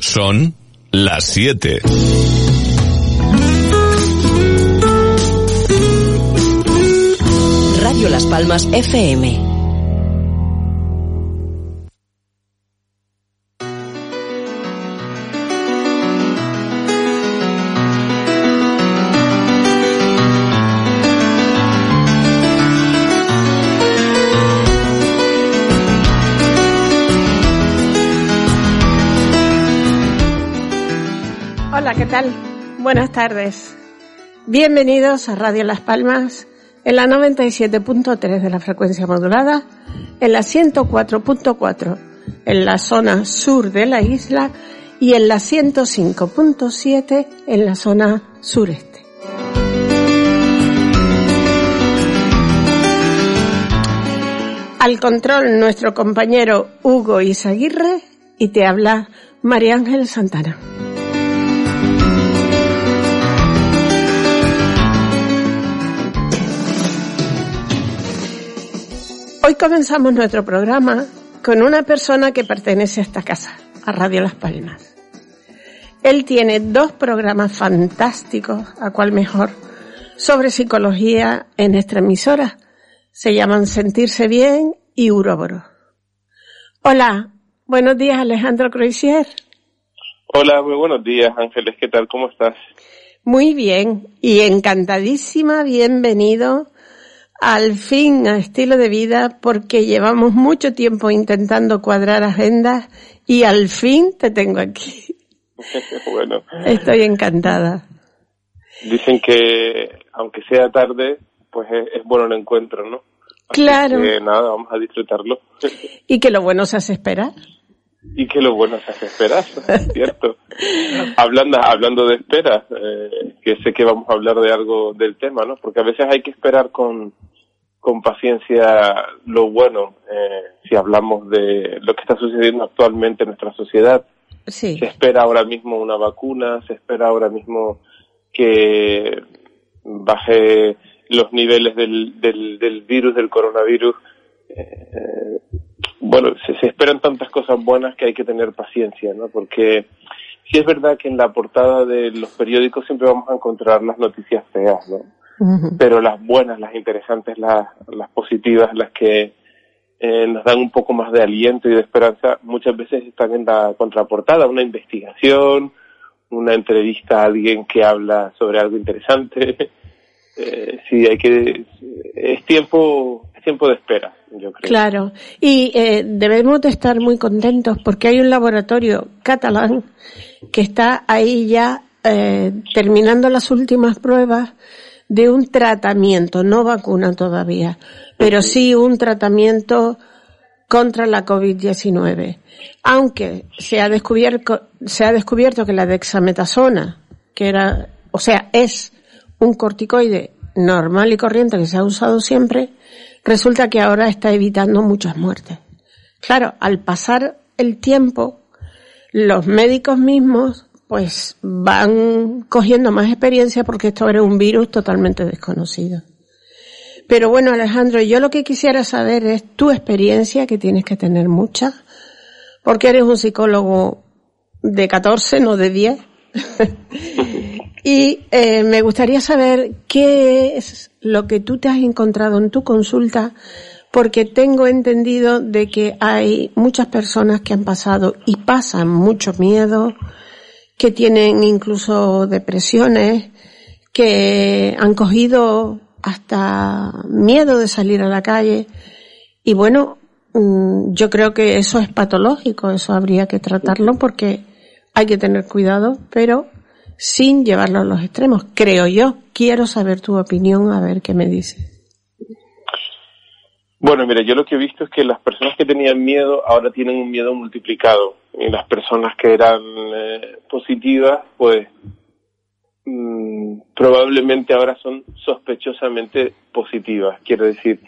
Son las 7. Radio Las Palmas FM. Tardes. Bienvenidos a Radio Las Palmas en la 97.3 de la frecuencia modulada, en la 104.4 en la zona sur de la isla y en la 105.7 en la zona sureste. Al control nuestro compañero Hugo Izaguirre y te habla María Ángel Santana. Hoy comenzamos nuestro programa con una persona que pertenece a esta casa, a Radio Las Palmas. Él tiene dos programas fantásticos, a cual mejor, sobre psicología en nuestra emisora. Se llaman Sentirse Bien y Uroboro. Hola, buenos días Alejandro Croisier. Hola, muy buenos días Ángeles, ¿qué tal? ¿Cómo estás? Muy bien y encantadísima, bienvenido al fin a estilo de vida porque llevamos mucho tiempo intentando cuadrar agendas y al fin te tengo aquí. bueno. Estoy encantada. Dicen que aunque sea tarde, pues es, es bueno el encuentro, ¿no? Así Claro. Que nada, vamos a disfrutarlo. Y que lo bueno se hace esperar. Y que lo bueno se hace esperar, ¿cierto? hablando, hablando de esperas, eh, que sé que vamos a hablar de algo del tema, ¿no? Porque a veces hay que esperar con, con paciencia lo bueno, eh, si hablamos de lo que está sucediendo actualmente en nuestra sociedad. Sí. Se espera ahora mismo una vacuna, se espera ahora mismo que baje los niveles del, del, del virus, del coronavirus. Eh, bueno, se, se esperan tantas cosas buenas que hay que tener paciencia, ¿no? Porque sí es verdad que en la portada de los periódicos siempre vamos a encontrar las noticias feas, ¿no? Pero las buenas, las interesantes, las, las positivas, las que eh, nos dan un poco más de aliento y de esperanza, muchas veces están en la contraportada, una investigación, una entrevista a alguien que habla sobre algo interesante. Eh, sí, hay que, es tiempo, tiempo de espera, yo creo. Claro. Y eh, debemos de estar muy contentos porque hay un laboratorio catalán que está ahí ya eh, terminando las últimas pruebas de un tratamiento, no vacuna todavía, pero sí un tratamiento contra la COVID-19. Aunque se ha descubierto, se ha descubierto que la dexametasona, que era, o sea, es un corticoide normal y corriente que se ha usado siempre, resulta que ahora está evitando muchas muertes. Claro, al pasar el tiempo, los médicos mismos pues van cogiendo más experiencia porque esto era un virus totalmente desconocido. Pero bueno, Alejandro, yo lo que quisiera saber es tu experiencia, que tienes que tener mucha, porque eres un psicólogo de 14, no de 10. y eh, me gustaría saber qué es lo que tú te has encontrado en tu consulta, porque tengo entendido de que hay muchas personas que han pasado y pasan mucho miedo, que tienen incluso depresiones, que han cogido hasta miedo de salir a la calle. Y bueno, mm, yo creo que eso es patológico, eso habría que tratarlo porque hay que tener cuidado, pero sin llevarlo a los extremos, creo yo. Quiero saber tu opinión, a ver qué me dices. Bueno, mira, yo lo que he visto es que las personas que tenían miedo ahora tienen un miedo multiplicado. Y las personas que eran eh, positivas, pues mm, probablemente ahora son sospechosamente positivas. Quiero decir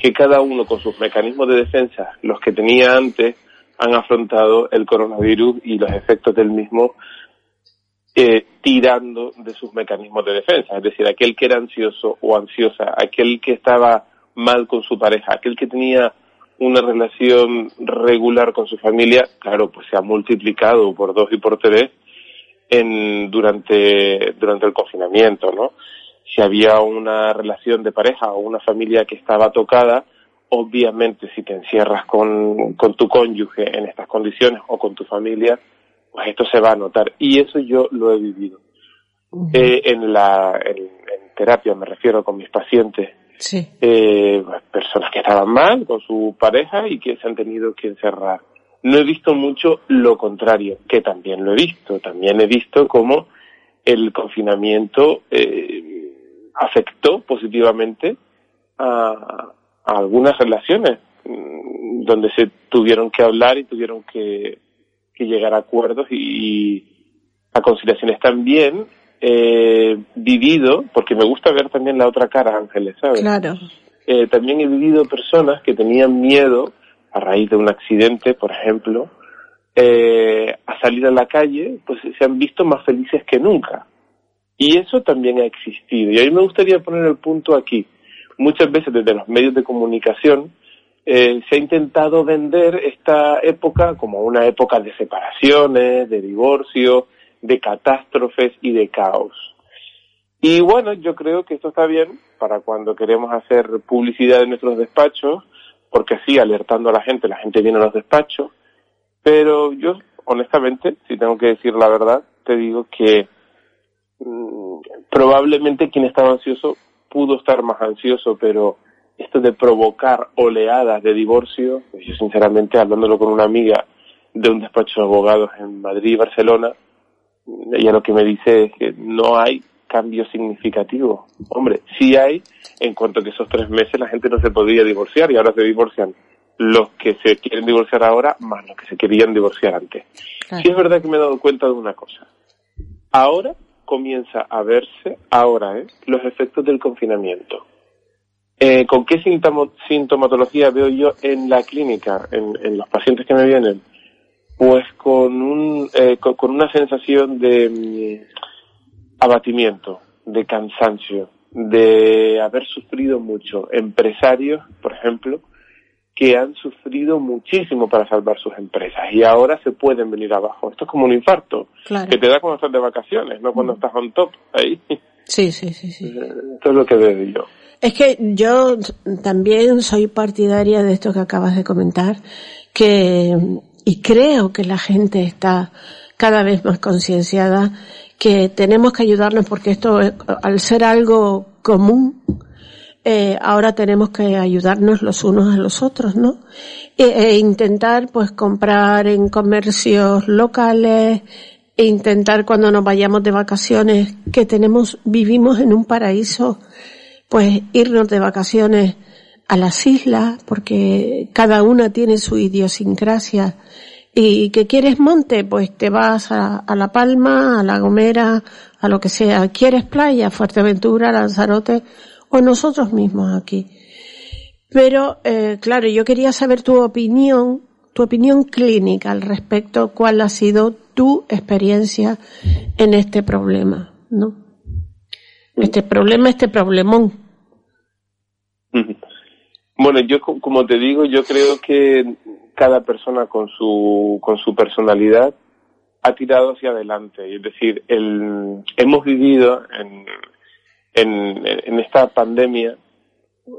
que cada uno con sus mecanismos de defensa, los que tenía antes, han afrontado el coronavirus y los efectos del mismo eh, tirando de sus mecanismos de defensa. Es decir, aquel que era ansioso o ansiosa, aquel que estaba mal con su pareja, aquel que tenía una relación regular con su familia, claro, pues se ha multiplicado por dos y por tres en, durante, durante el confinamiento, ¿no? Si había una relación de pareja o una familia que estaba tocada, obviamente si te encierras con, con tu cónyuge en estas condiciones o con tu familia, pues esto se va a notar. Y eso yo lo he vivido. eh, en, la, en, en, terapia, me refiero con mis pacientes. Sí. Eh, pues, personas que estaban mal con su pareja y que se han tenido que encerrar. No he visto mucho lo contrario, que también lo he visto. También he visto cómo el confinamiento eh, afectó positivamente a, a algunas relaciones mm, donde se tuvieron que hablar y tuvieron que, que llegar a acuerdos y, a conciliaciones también eh, vivido porque me gusta ver también la otra cara Ángeles sabes Claro. eh, también he vivido personas que tenían miedo a raíz de un accidente por ejemplo eh, a salir a la calle pues se han visto más felices que nunca. Y eso también ha existido. Y a mí me gustaría poner el punto aquí. Muchas veces desde los medios de comunicación eh, se ha intentado vender esta época como una época de separaciones, de divorcio, de catástrofes y de caos. Y bueno, yo creo que esto está bien para cuando queremos hacer publicidad en nuestros despachos, porque así, alertando a la gente, la gente viene a los despachos, pero yo, honestamente, si tengo que decir la verdad, te digo que mmm, probablemente quien estaba ansioso pudo estar más ansioso, pero esto de provocar oleadas de divorcio, pues yo sinceramente hablándolo con una amiga de un despacho de abogados en Madrid y Barcelona, ella lo que me dice es que no hay cambio significativo. Hombre, sí hay en cuanto a que esos tres meses la gente no se podía divorciar y ahora se divorcian los que se quieren divorciar ahora más los que se querían divorciar antes. Claro. Sí es verdad que me he dado cuenta de una cosa. Ahora comienza a verse, ahora, ¿eh? los efectos del confinamiento. Eh, ¿Con qué sintomatología veo yo en la clínica, en, en los pacientes que me vienen? Pues con, un, eh, con, con, una sensación de um, abatimiento, de cansancio, de haber sufrido mucho. Empresarios, por ejemplo, que han sufrido muchísimo para salvar sus empresas y ahora se pueden venir abajo. Esto es como un infarto claro. que te da cuando estás de vacaciones, no cuando estás on top ahí. Sí, sí, sí, sí. Esto es lo que veo yo. Es que yo también soy partidaria de esto que acabas de comentar, que y creo que la gente está cada vez más concienciada que tenemos que ayudarnos porque esto al ser algo común eh, ahora tenemos que ayudarnos los unos a los otros, ¿no? E, e intentar pues comprar en comercios locales e intentar cuando nos vayamos de vacaciones que tenemos vivimos en un paraíso pues irnos de vacaciones a las islas, porque cada una tiene su idiosincrasia. Y que quieres monte, pues te vas a, a, La Palma, a La Gomera, a lo que sea. ¿Quieres playa? Fuerteventura, Lanzarote, o nosotros mismos aquí. Pero, eh, claro, yo quería saber tu opinión, tu opinión clínica al respecto, cuál ha sido tu experiencia en este problema, ¿no? Este problema, este problemón. Bueno, yo como te digo, yo creo que cada persona con su con su personalidad ha tirado hacia adelante. Es decir, el, hemos vivido en, en, en esta pandemia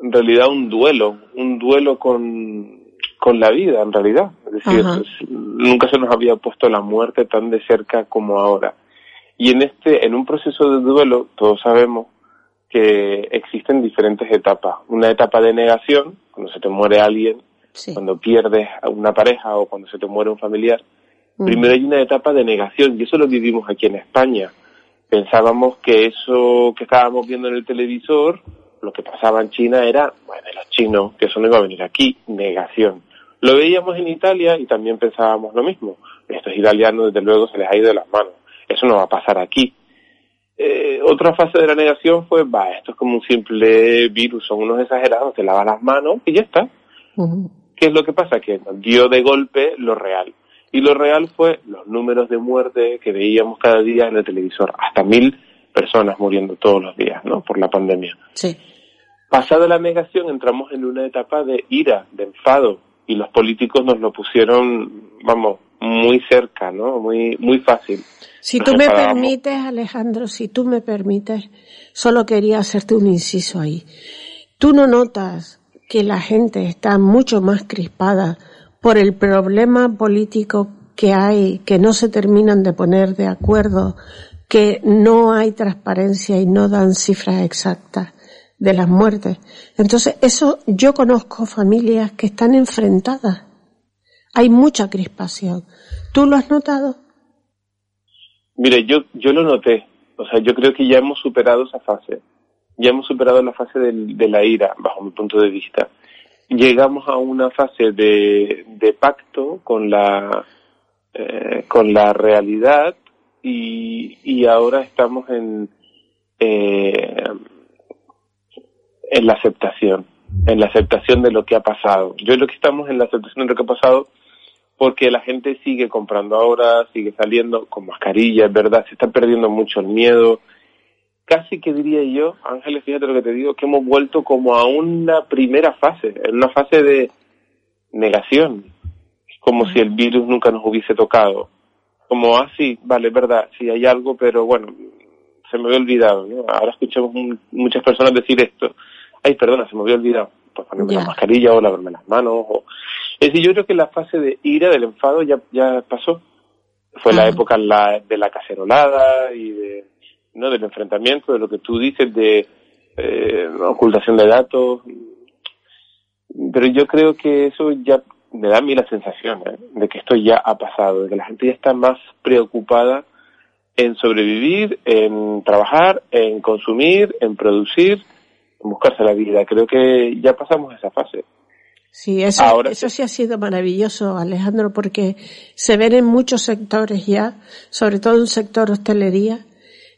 en realidad un duelo, un duelo con, con la vida en realidad. Es decir, pues, nunca se nos había puesto la muerte tan de cerca como ahora. Y en este, en un proceso de duelo, todos sabemos que existen diferentes etapas. Una etapa de negación, cuando se te muere alguien, sí. cuando pierdes a una pareja o cuando se te muere un familiar. Mm. Primero hay una etapa de negación y eso lo vivimos aquí en España. Pensábamos que eso que estábamos viendo en el televisor, lo que pasaba en China era, bueno, de los chinos, que eso no iba a venir aquí, negación. Lo veíamos en Italia y también pensábamos lo mismo. Estos italianos, desde luego, se les ha ido de las manos. Eso no va a pasar aquí eh, otra fase de la negación fue, va, esto es como un simple virus, son unos exagerados, te lavas las manos y ya está. Uh -huh. ¿Qué es lo que pasa? Que nos dio de golpe lo real. Y lo real fue los números de muerte que veíamos cada día en el televisor. Hasta mil personas muriendo todos los días, ¿no? Por la pandemia. Sí. Pasada la negación entramos en una etapa de ira, de enfado. y los políticos nos lo pusieron, vamos, muy cerca, ¿no? Muy, muy fácil. Si tú me permites, Alejandro, si tú me permites, solo quería hacerte un inciso ahí. ¿Tú no notas que la gente está mucho más crispada por el problema político que hay, que no se terminan de poner de acuerdo, que no hay transparencia y no dan cifras exactas de las muertes? Entonces, eso yo conozco familias que están enfrentadas. Hay mucha crispación. ¿Tú lo has notado? Mire, yo, yo lo noté. O sea, yo creo que ya hemos superado esa fase. Ya hemos superado la fase de la ira, bajo mi punto de vista. Llegamos a una fase de, pacto con la, eh, con la realidad y, y ahora estamos en, eh, en la aceptación, en la aceptación de lo que ha pasado. Yo creo que estamos en la aceptación de lo que ha pasado porque la gente sigue comprando ahora, sigue saliendo con mascarilla, es verdad, se está perdiendo mucho el miedo. Casi que diría yo, Ángeles, fíjate lo que te digo, que hemos vuelto como a una primera fase, en una fase de negación, como si el virus nunca nos hubiese tocado. Como, ah, sí, vale, es verdad, sí hay algo, pero bueno, se me había olvidado, ¿no? Ahora escuchamos muchas personas decir esto, ay, perdona, se me había olvidado, pues ponerme la mascarilla o lavarme las manos o es decir, yo creo que la fase de ira, del enfado, ya, ya pasó. Fue la época la, de la cacerolada y de, ¿no? del enfrentamiento, de lo que tú dices, de eh, ocultación de datos. Pero yo creo que eso ya me da a mí la sensación ¿eh? de que esto ya ha pasado, de que la gente ya está más preocupada en sobrevivir, en trabajar, en consumir, en producir, buscarse la vida. Creo que ya pasamos esa fase. Sí, eso, eso sí ha sido maravilloso, Alejandro, porque se ven en muchos sectores ya, sobre todo en el sector hostelería,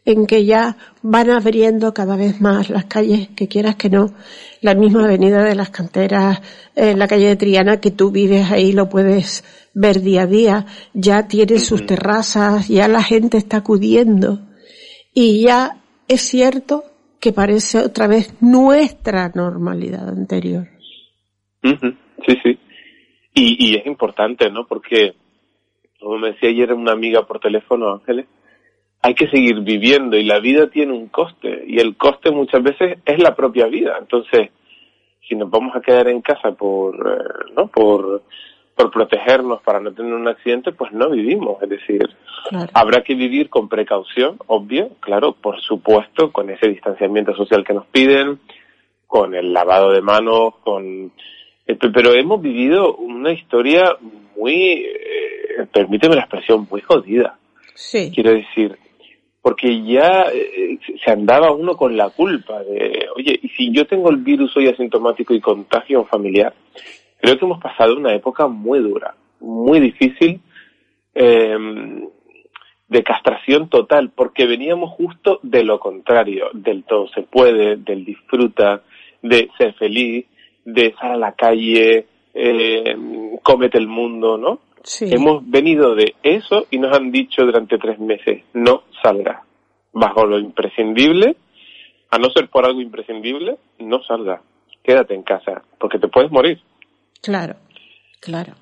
en que ya van abriendo cada vez más las calles, que quieras que no, la misma avenida de las canteras, eh, la calle de Triana, que tú vives ahí, lo puedes ver día a día, ya tiene sus terrazas, ya la gente está acudiendo. Y ya es cierto que parece otra vez nuestra normalidad anterior. Sí, sí. Y, y es importante, ¿no? Porque, como me decía ayer una amiga por teléfono, Ángeles, hay que seguir viviendo y la vida tiene un coste y el coste muchas veces es la propia vida. Entonces, si nos vamos a quedar en casa por, eh, ¿no? Por, por protegernos para no tener un accidente, pues no vivimos. Es decir, habrá que vivir con precaución, obvio, claro, por supuesto, con ese distanciamiento social que nos piden, con el lavado de manos, con este, pero hemos vivido una historia muy, eh, permíteme la expresión, muy jodida. Sí. Quiero decir, porque ya eh, se andaba uno con la culpa de, oye, y si yo tengo el virus soy asintomático y contagio a un familiar, creo que hemos pasado una época muy dura, muy difícil, em, de castración total, porque veníamos justo de lo contrario, del todo se puede, del disfruta, de ser feliz, de sal a la calle, eh, cómete el mundo, ¿no? Hemos venido de eso y nos han dicho durante tres meses, no salga. Bajo lo imprescindible, a no ser por algo imprescindible, no salga. Quédate en casa, porque te puedes morir. Claro, claro.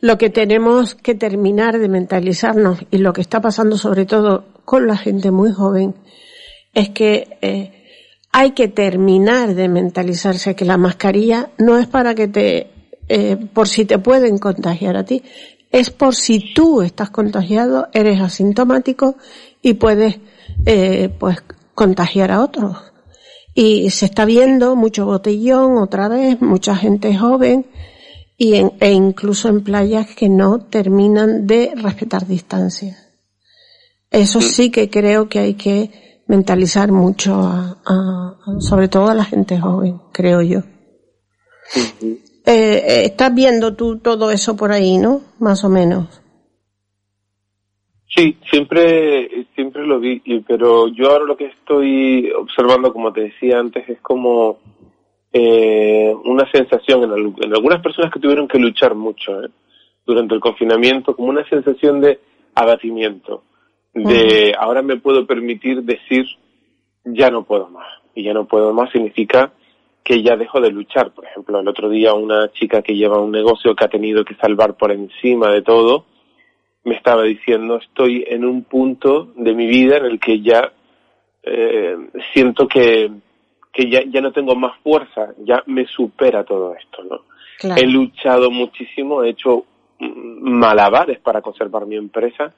Lo que tenemos que terminar de mentalizarnos y lo que está pasando sobre todo con la gente muy joven es que eh, hay que terminar de mentalizarse que la mascarilla no es para que te, eh, por si te pueden contagiar a ti, es por si tú estás contagiado, eres asintomático y puedes, eh, pues, contagiar a otros. Y se está viendo mucho botellón otra vez, mucha gente joven y e incluso en playas que no terminan de respetar distancias. Eso sí que creo que hay que mentalizar mucho a, sobre todo a la gente joven, creo yo. Eh, eh, estás viendo tú todo eso por ahí, ¿no? Más o menos. Sí, siempre, siempre lo vi, pero yo ahora lo que estoy observando, como te decía antes, es como eh, una sensación en, en, algunas personas que tuvieron que luchar mucho durante el confinamiento, como una sensación de abatimiento de ahora me puedo permitir decir ya no puedo más. Y ya no puedo más significa que ya dejo de luchar. Por ejemplo, el otro día una chica que lleva un negocio que ha tenido que salvar por encima de todo, me estaba diciendo, estoy en un punto de mi vida en el que ya eh, siento que, que ya, ya no tengo más fuerza, ya me supera todo esto, ¿no? He luchado muchísimo, he hecho malabares para conservar mi empresa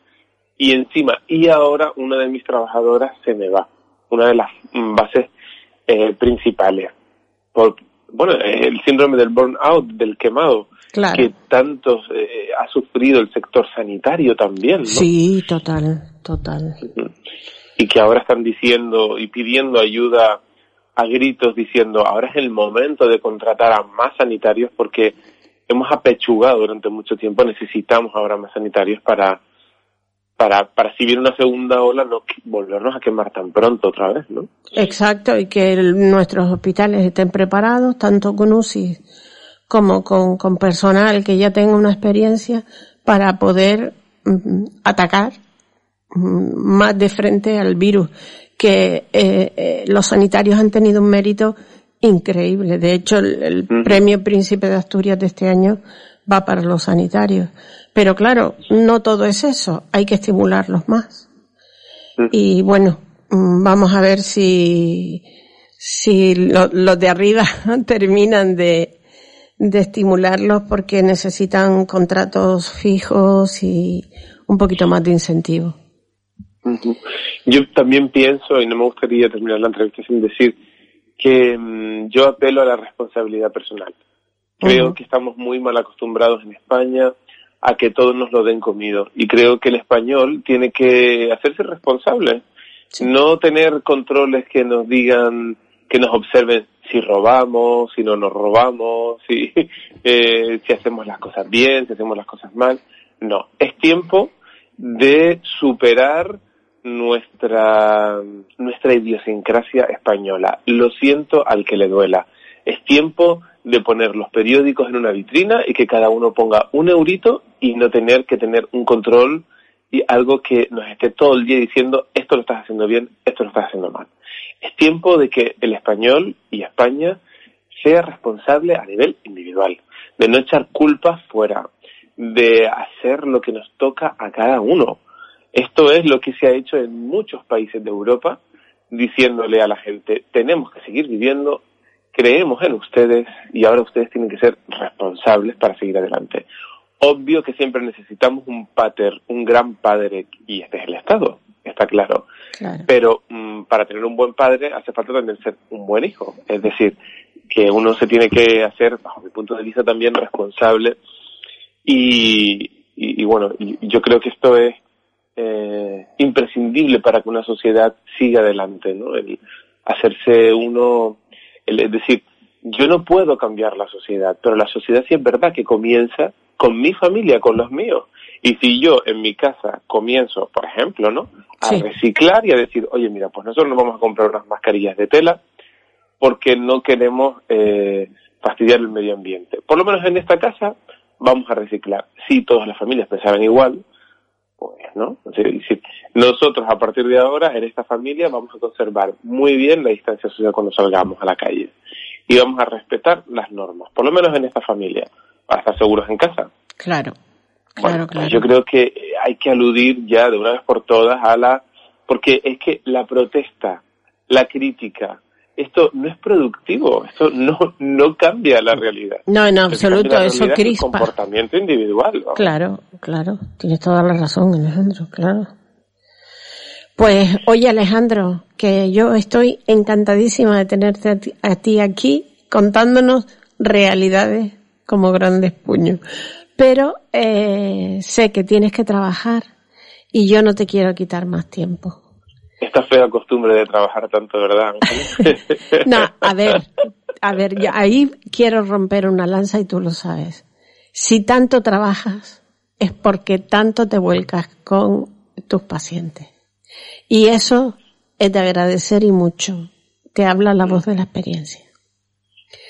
y encima, y ahora una de mis trabajadoras se me va, una de las bases eh, principales. Por, bueno, el síndrome del burnout, del quemado, que tanto eh, ha sufrido el sector sanitario también. ¿no? Sí, total, total. Y que ahora están diciendo y pidiendo ayuda a gritos diciendo ahora es el momento de contratar a más sanitarios porque hemos apechugado durante mucho tiempo, necesitamos ahora más sanitarios para, para, para si viene una segunda ola no volvernos a quemar tan pronto otra vez, ¿no? Exacto, y que nuestros hospitales estén preparados, tanto con UCI como con, con personal que ya tenga una experiencia para poder mm, atacar mm, más de frente al virus, que eh, eh, los sanitarios han tenido un mérito increíble. De hecho, el, premio Príncipe de Asturias de este año va para los sanitarios. Pero claro, no todo es eso, hay que estimularlos más. Y bueno, mm, vamos a ver si, si los de arriba terminan de, de estimularlos porque necesitan contratos fijos y un poquito más de incentivo. Yo también pienso, y no me gustaría terminar la entrevista sin decir, que mm, yo apelo a la responsabilidad personal. Creo que estamos muy mal acostumbrados en España a que todos nos lo den comido y creo que el español tiene que hacerse responsable, no tener controles que nos digan, que nos observen si robamos, si no nos robamos, si, eh, si hacemos las cosas bien, si hacemos las cosas mal. No, es tiempo de superar nuestra, nuestra idiosincrasia española. Lo siento al que le duela. Es tiempo de poner los periódicos en una vitrina y que cada uno ponga un eurito y no tener que tener un control y algo que nos esté todo el día diciendo esto lo estás haciendo bien, esto lo estás haciendo mal. Es tiempo de que el español y España sea responsable a nivel individual, de no echar culpas fuera, de hacer lo que nos toca a cada uno. Esto es lo que se ha hecho en muchos países de Europa, diciéndole a la gente, tenemos que seguir viviendo, creemos en ustedes y ahora ustedes tienen que ser responsables para seguir adelante. Obvio que siempre necesitamos un pater, un gran padre, y este es el Estado, está claro. Pero mm, para tener un buen padre hace falta también ser un buen hijo. Es decir, que uno se tiene que hacer, bajo mi punto de vista, también responsable. Y, y bueno, yo creo que esto es eh, imprescindible para que una sociedad siga adelante, ¿no? El hacerse uno, es decir, yo no puedo cambiar la sociedad, pero la sociedad sí es verdad que comienza con mi familia, con los míos. Y si yo en mi casa comienzo, por ejemplo, ¿no? A reciclar y a decir, oye, mira, pues nosotros nos vamos a comprar unas mascarillas de tela porque no queremos eh, fastidiar el medio ambiente. Por lo menos en esta casa vamos a reciclar. Si todas las familias pensaran igual, pues, ¿no? nosotros a partir de ahora en esta familia vamos a conservar muy bien la distancia social cuando salgamos a la calle y vamos a respetar las normas, por lo menos en esta familia, para estar seguros en casa. Claro, claro, pues claro. yo creo que hay que aludir ya de una vez por todas a la, porque es que la protesta, la crítica, esto no es productivo, esto no, no cambia la realidad. No, en absoluto, eso crispa. Es comportamiento individual. Claro, claro, tienes toda la razón, Alejandro, claro. Pues, oye Alejandro, que yo estoy encantadísima de tenerte a ti, aquí contándonos realidades como grandes puños. Pero eh, sé que tienes que trabajar y yo no te quiero quitar más tiempo esta fea costumbre de trabajar tanto, ¿verdad? no, a ver, a ver, ahí quiero romper una lanza y tú lo sabes. Si tanto trabajas es porque tanto te vuelcas con tus pacientes. Y eso es de agradecer y mucho. Te habla la voz de la experiencia.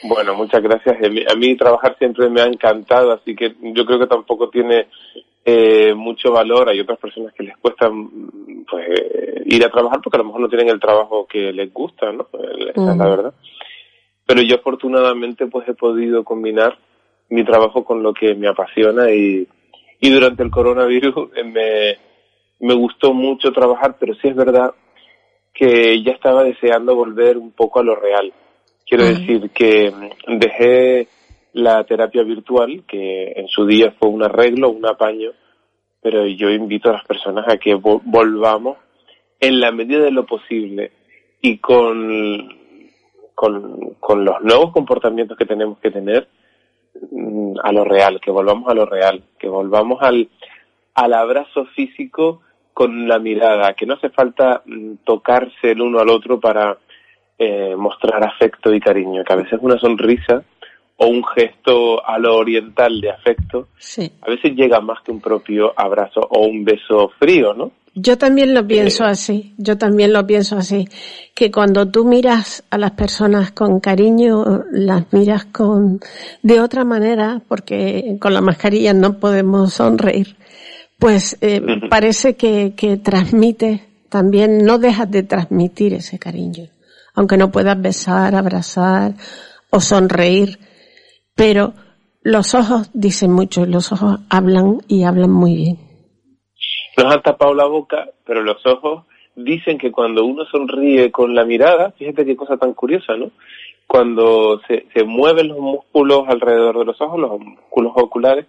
Bueno, muchas gracias. A mí, trabajar siempre me ha encantado, así que yo creo que tampoco tiene eh, mucho valor. Hay otras personas que les cuesta pues, ir a trabajar porque a lo mejor no tienen el trabajo que les gusta, ¿no? Esa es la verdad. pero yo afortunadamente pues he podido combinar mi trabajo con lo que me apasiona y, y durante el coronavirus me, me gustó mucho trabajar, pero sí es verdad que ya estaba deseando volver un poco a lo real. Quiero decir que dejé la terapia virtual, que en su día fue un arreglo, un apaño, pero yo invito a las personas a que volvamos en la medida de lo posible y con, con, con los nuevos comportamientos que tenemos que tener mm, a lo real, que volvamos a lo real, que volvamos al, al abrazo físico con la mirada, que no hace falta mm, tocarse el uno al otro para eh, mostrar afecto y cariño, que a veces una sonrisa o un gesto a lo oriental de afecto, a veces llega más que un propio abrazo o un beso frío, ¿no? Yo también lo pienso eh, así, yo también lo pienso así, que cuando tú miras a las personas con cariño, las miras con de otra manera, porque con la mascarilla no podemos sonreír, pues eh, parece que, que transmite, también no dejas de transmitir ese cariño, aunque no puedas besar, abrazar o sonreír, pero los ojos dicen mucho, los ojos hablan y hablan muy bien. Nos han tapado la boca, pero los ojos dicen que cuando uno sonríe con la mirada, fíjate qué cosa tan curiosa, ¿no? Cuando se, se mueven los músculos alrededor de los ojos, los músculos oculares,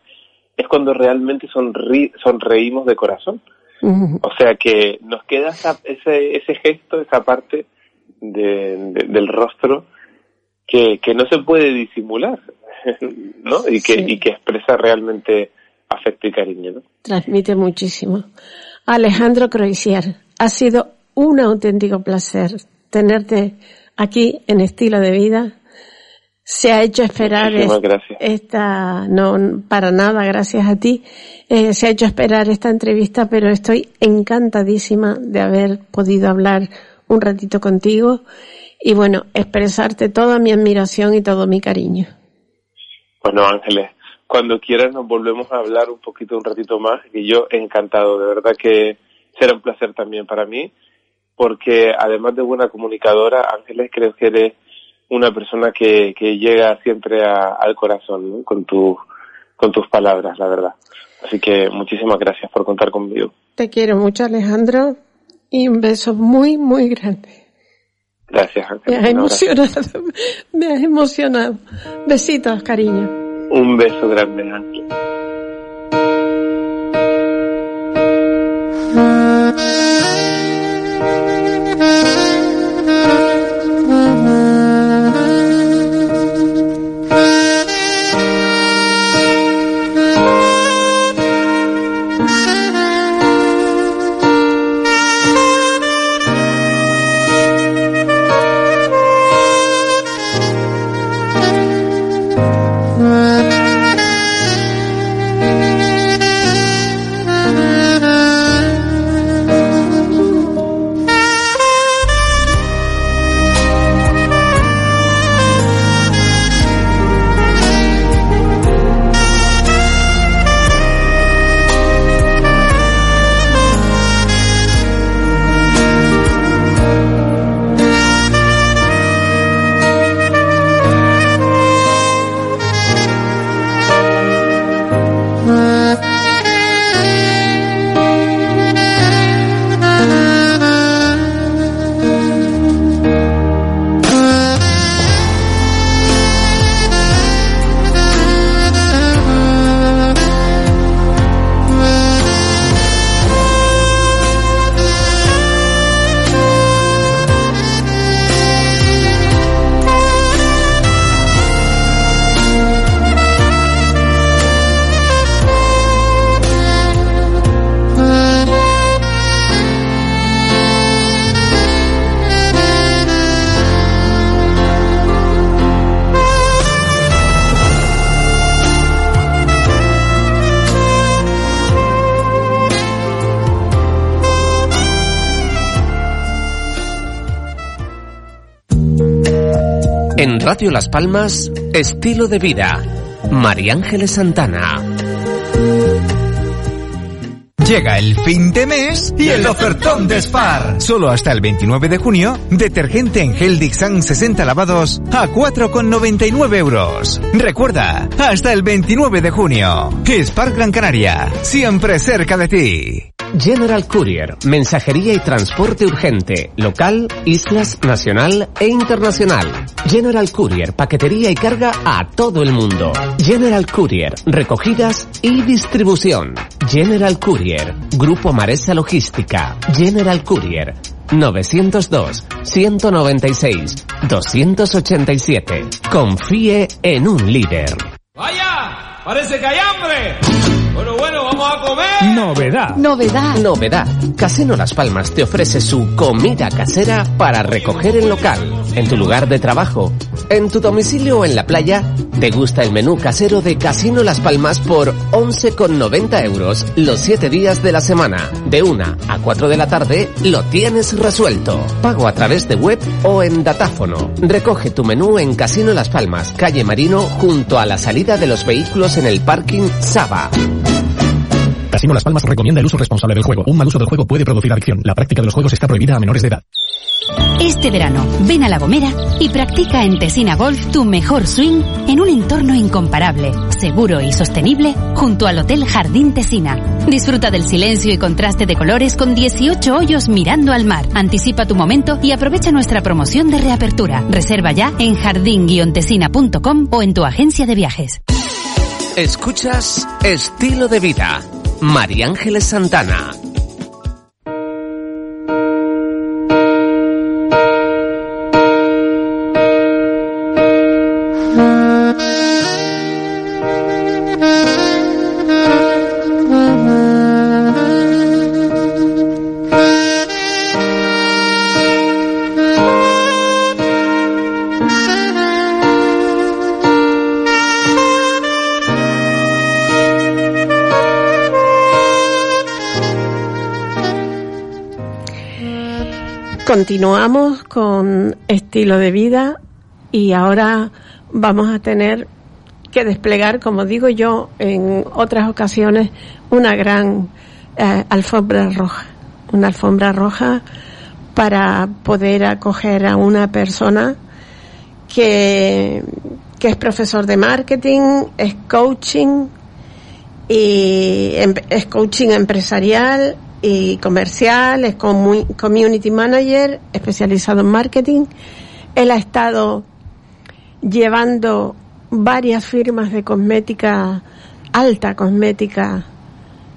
es cuando realmente sonreímos de corazón. O sea que nos queda ese, ese gesto, esa parte del rostro que, que no se puede disimular. ¿no? Y que, y que expresa realmente afecto y cariño, ¿no? Transmite muchísimo. Alejandro Croisier, ha sido un auténtico placer tenerte aquí en Estilo de Vida. Se ha hecho esperar esta, no, para nada, gracias a ti. Eh, se ha hecho esperar esta entrevista, pero estoy encantadísima de haber podido hablar un ratito contigo y bueno, expresarte toda mi admiración y todo mi cariño. Bueno, Ángeles, cuando quieras nos volvemos a hablar un poquito, un ratito más, y yo encantado, de verdad que será un placer también para mí, porque además de buena comunicadora, Ángeles, creo que eres una persona que, llega siempre al corazón con, tu, con tus palabras, la verdad. Así que muchísimas gracias por contar conmigo. Te quiero mucho, Alejandro, y un beso muy, muy grande. Gracias, Me has emocionado, me has emocionado. Besitos, cariño. Un beso grande, Ángel. Radio Las Palmas, Estilo de Vida. María Ángeles Santana. Llega el fin de mes y el ofertón de Spar. Solo hasta el 29 de junio, detergente en gel Dixan 60 lavados a 4,99 euros. Recuerda, hasta el 29 de junio. Spar Gran Canaria, siempre cerca de ti. General Courier, mensajería y transporte urgente, local, islas, nacional e internacional. General Courier, paquetería y carga a todo el mundo. General Courier, recogidas y distribución. General Courier, Grupo Maresa Logística. General Courier, 902 196 287. Confíe en un líder. ¡Vaya! ¡Parece que hay hambre! Bueno, bueno, vamos a comer. Novedad. Novedad. Novedad. Casino Las Palmas te ofrece su comida casera para recoger en local, en tu lugar de trabajo, en tu domicilio o en la playa. Te gusta el menú casero de Casino Las Palmas por 11,90 euros los 7 días de la semana. De 1 a 4 de la tarde lo tienes resuelto. Pago a través de web o en datáfono. Recoge tu menú en Casino Las Palmas, calle Marino, junto a la salida de los vehículos en el parking Saba. Casino Las Palmas recomienda el uso responsable del juego. Un mal uso del juego puede producir adicción. La práctica de los juegos está prohibida a menores de edad. Este verano, ven a La Gomera y practica en Tesina Golf tu mejor swing en un entorno incomparable, seguro y sostenible junto al Hotel Jardín Tesina. Disfruta del silencio y contraste de colores con 18 hoyos mirando al mar. Anticipa tu momento y aprovecha nuestra promoción de reapertura. Reserva ya en jardín-tesina.com o en tu agencia de viajes. Escuchas Estilo de Vida. María Ángeles Santana. Continuamos con estilo de vida y ahora vamos a tener que desplegar, como digo yo en otras ocasiones, una gran eh, alfombra roja. Una alfombra roja para poder acoger a una persona que, que es profesor de marketing, es coaching y em, es coaching empresarial y comercial, es community manager especializado en marketing. Él ha estado llevando varias firmas de cosmética, alta cosmética,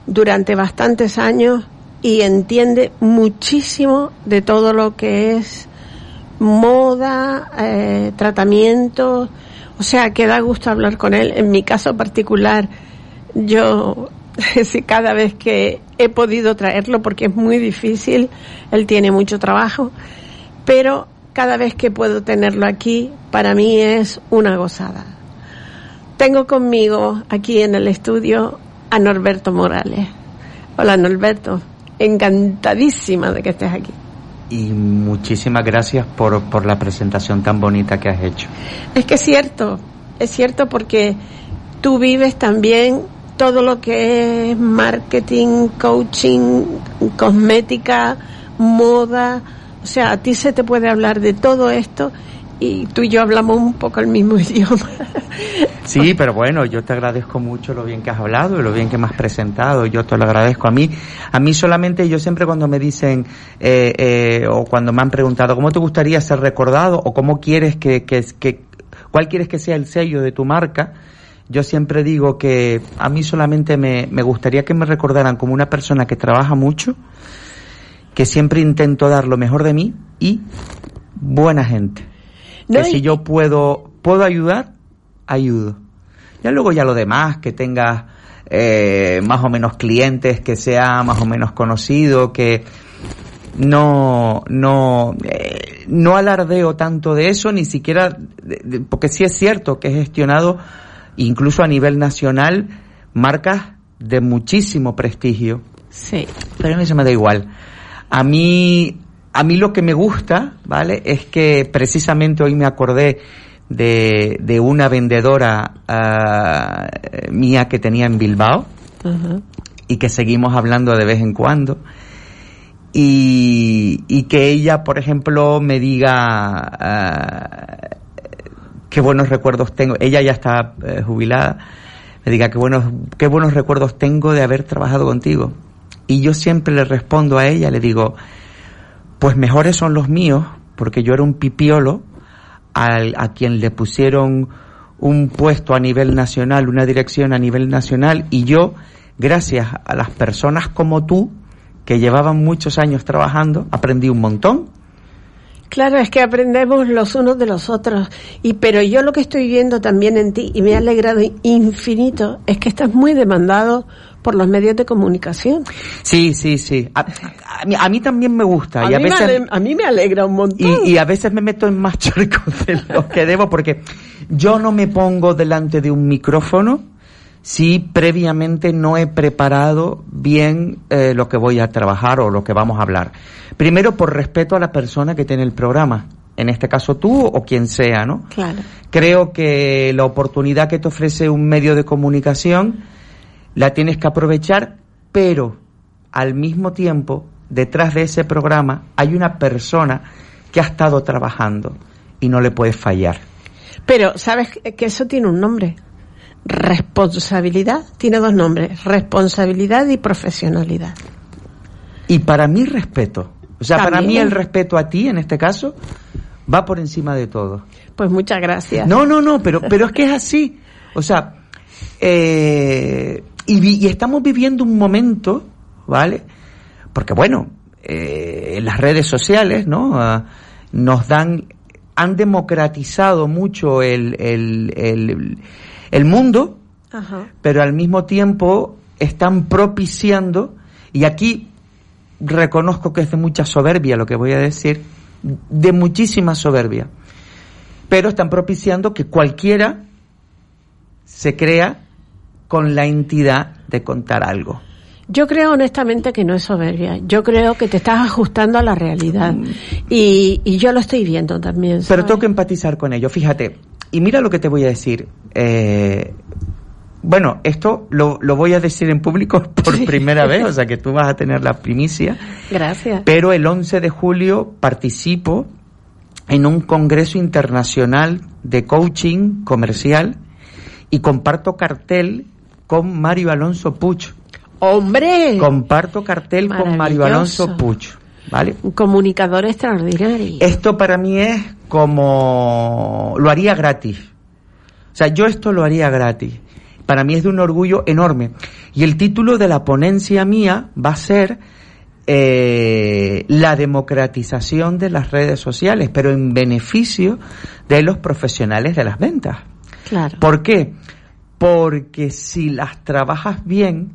durante bastantes años y entiende muchísimo de todo lo que es moda, eh, tratamiento, o sea que da gusto hablar con él. En mi caso particular, yo sí, cada vez que he podido traerlo, porque es muy difícil, él tiene mucho trabajo, pero cada vez que puedo tenerlo aquí, para mí es una gozada. Tengo conmigo aquí en el estudio a Norberto Morales. Hola Norberto, encantadísima de que estés aquí. Y muchísimas gracias por, por la presentación tan bonita que has hecho. Es que es cierto, es cierto porque tú vives también todo lo que es marketing, coaching, cosmética, moda. O sea, a ti se te puede hablar de todo esto y tú y yo hablamos un poco el mismo idioma. Sí, pero bueno, yo te agradezco mucho lo bien que has hablado y lo bien que me has presentado. Yo te lo agradezco a mí. A mí solamente, yo siempre cuando me dicen eh, eh, o cuando me han preguntado cómo te gustaría ser recordado o cómo quieres que, que, que cuál quieres que sea el sello de tu marca, yo siempre digo que a mí solamente me, gustaría que me recordaran como una persona que trabaja mucho, que siempre intento dar lo mejor de mí y buena gente. que si yo puedo, puedo ayudar, ayudo. Ya luego ya lo demás, que tenga eh, más o menos clientes, que sea más o menos conocido, que no, no, eh, no alardeo tanto de eso, ni siquiera, porque sí es cierto que he gestionado incluso a nivel nacional, marcas de muchísimo prestigio. Sí. Pero a mí se me da igual. A mí, a mí lo que me gusta, ¿vale? Es que precisamente hoy me acordé de, de una vendedora uh, mía que tenía en Bilbao. y que seguimos hablando de vez en cuando. Y, y que ella, por ejemplo, me diga uh, qué buenos recuerdos tengo. Ella ya está uh, jubilada. Me diga qué buenos, qué buenos recuerdos tengo de haber trabajado contigo. Y yo siempre le respondo a ella, le digo, pues mejores son los míos, porque yo era un pipiolo al, a quien le pusieron un puesto a nivel nacional, una dirección a nivel nacional, y yo, gracias a las personas como tú, que llevaban muchos años trabajando, aprendí un montón. Claro, es que aprendemos los unos de los otros. Y pero yo lo que estoy viendo también en ti y me ha alegrado infinito es que estás muy demandado por los medios de comunicación. Sí, sí, sí. A, a, mí, a mí, también me gusta. A, y a, mí veces, me ale, a mí me alegra un montón. Y, y, a veces me meto en más charcos de lo que debo porque yo no me pongo delante de un micrófono si previamente no he preparado bien eh, lo que voy a trabajar o lo que vamos a hablar. Primero, por respeto a la persona que tiene el programa. En este caso tú o quien sea, ¿no? Claro. Creo que la oportunidad que te ofrece un medio de comunicación la tienes que aprovechar, pero al mismo tiempo, detrás de ese programa hay una persona que ha estado trabajando y no le puedes fallar. Pero, ¿sabes que eso tiene un nombre? Responsabilidad tiene dos nombres, responsabilidad y profesionalidad. Y para mí respeto, o sea, También. para mí el respeto a ti en este caso va por encima de todo. Pues muchas gracias. No, no, no, pero, pero es que es así. O sea, eh, y, y, estamos viviendo un momento, ¿vale? Porque bueno, eh, las redes sociales, ¿no? Uh, nos dan, han democratizado mucho el, el, el, el mundo, Ajá. pero al mismo tiempo están propiciando, y aquí reconozco que es de mucha soberbia lo que voy a decir, de muchísima soberbia, pero están propiciando que cualquiera se crea con la entidad de contar algo. Yo creo honestamente que no es soberbia. Yo creo que te estás ajustando a la realidad. Y, y yo lo estoy viendo también. ¿sabes? Pero tengo que empatizar con ello. Fíjate, y mira lo que te voy a decir. Eh, bueno, esto lo, lo, voy a decir en público por sí. primera vez, o sea que tú vas a tener la primicia. Gracias. Pero el 11 de julio participo en un congreso internacional de coaching comercial y comparto cartel con Mario Alonso Puch. ¡Hombre! Comparto cartel con Mario Alonso Puch. ¿Vale? Un comunicador extraordinario. Esto para mí es como... lo haría gratis. O sea, yo esto lo haría gratis. Para mí es de un orgullo enorme. Y el título de la ponencia mía va a ser eh, la democratización de las redes sociales, pero en beneficio de los profesionales de las ventas. Claro. ¿Por qué? Porque si las trabajas bien,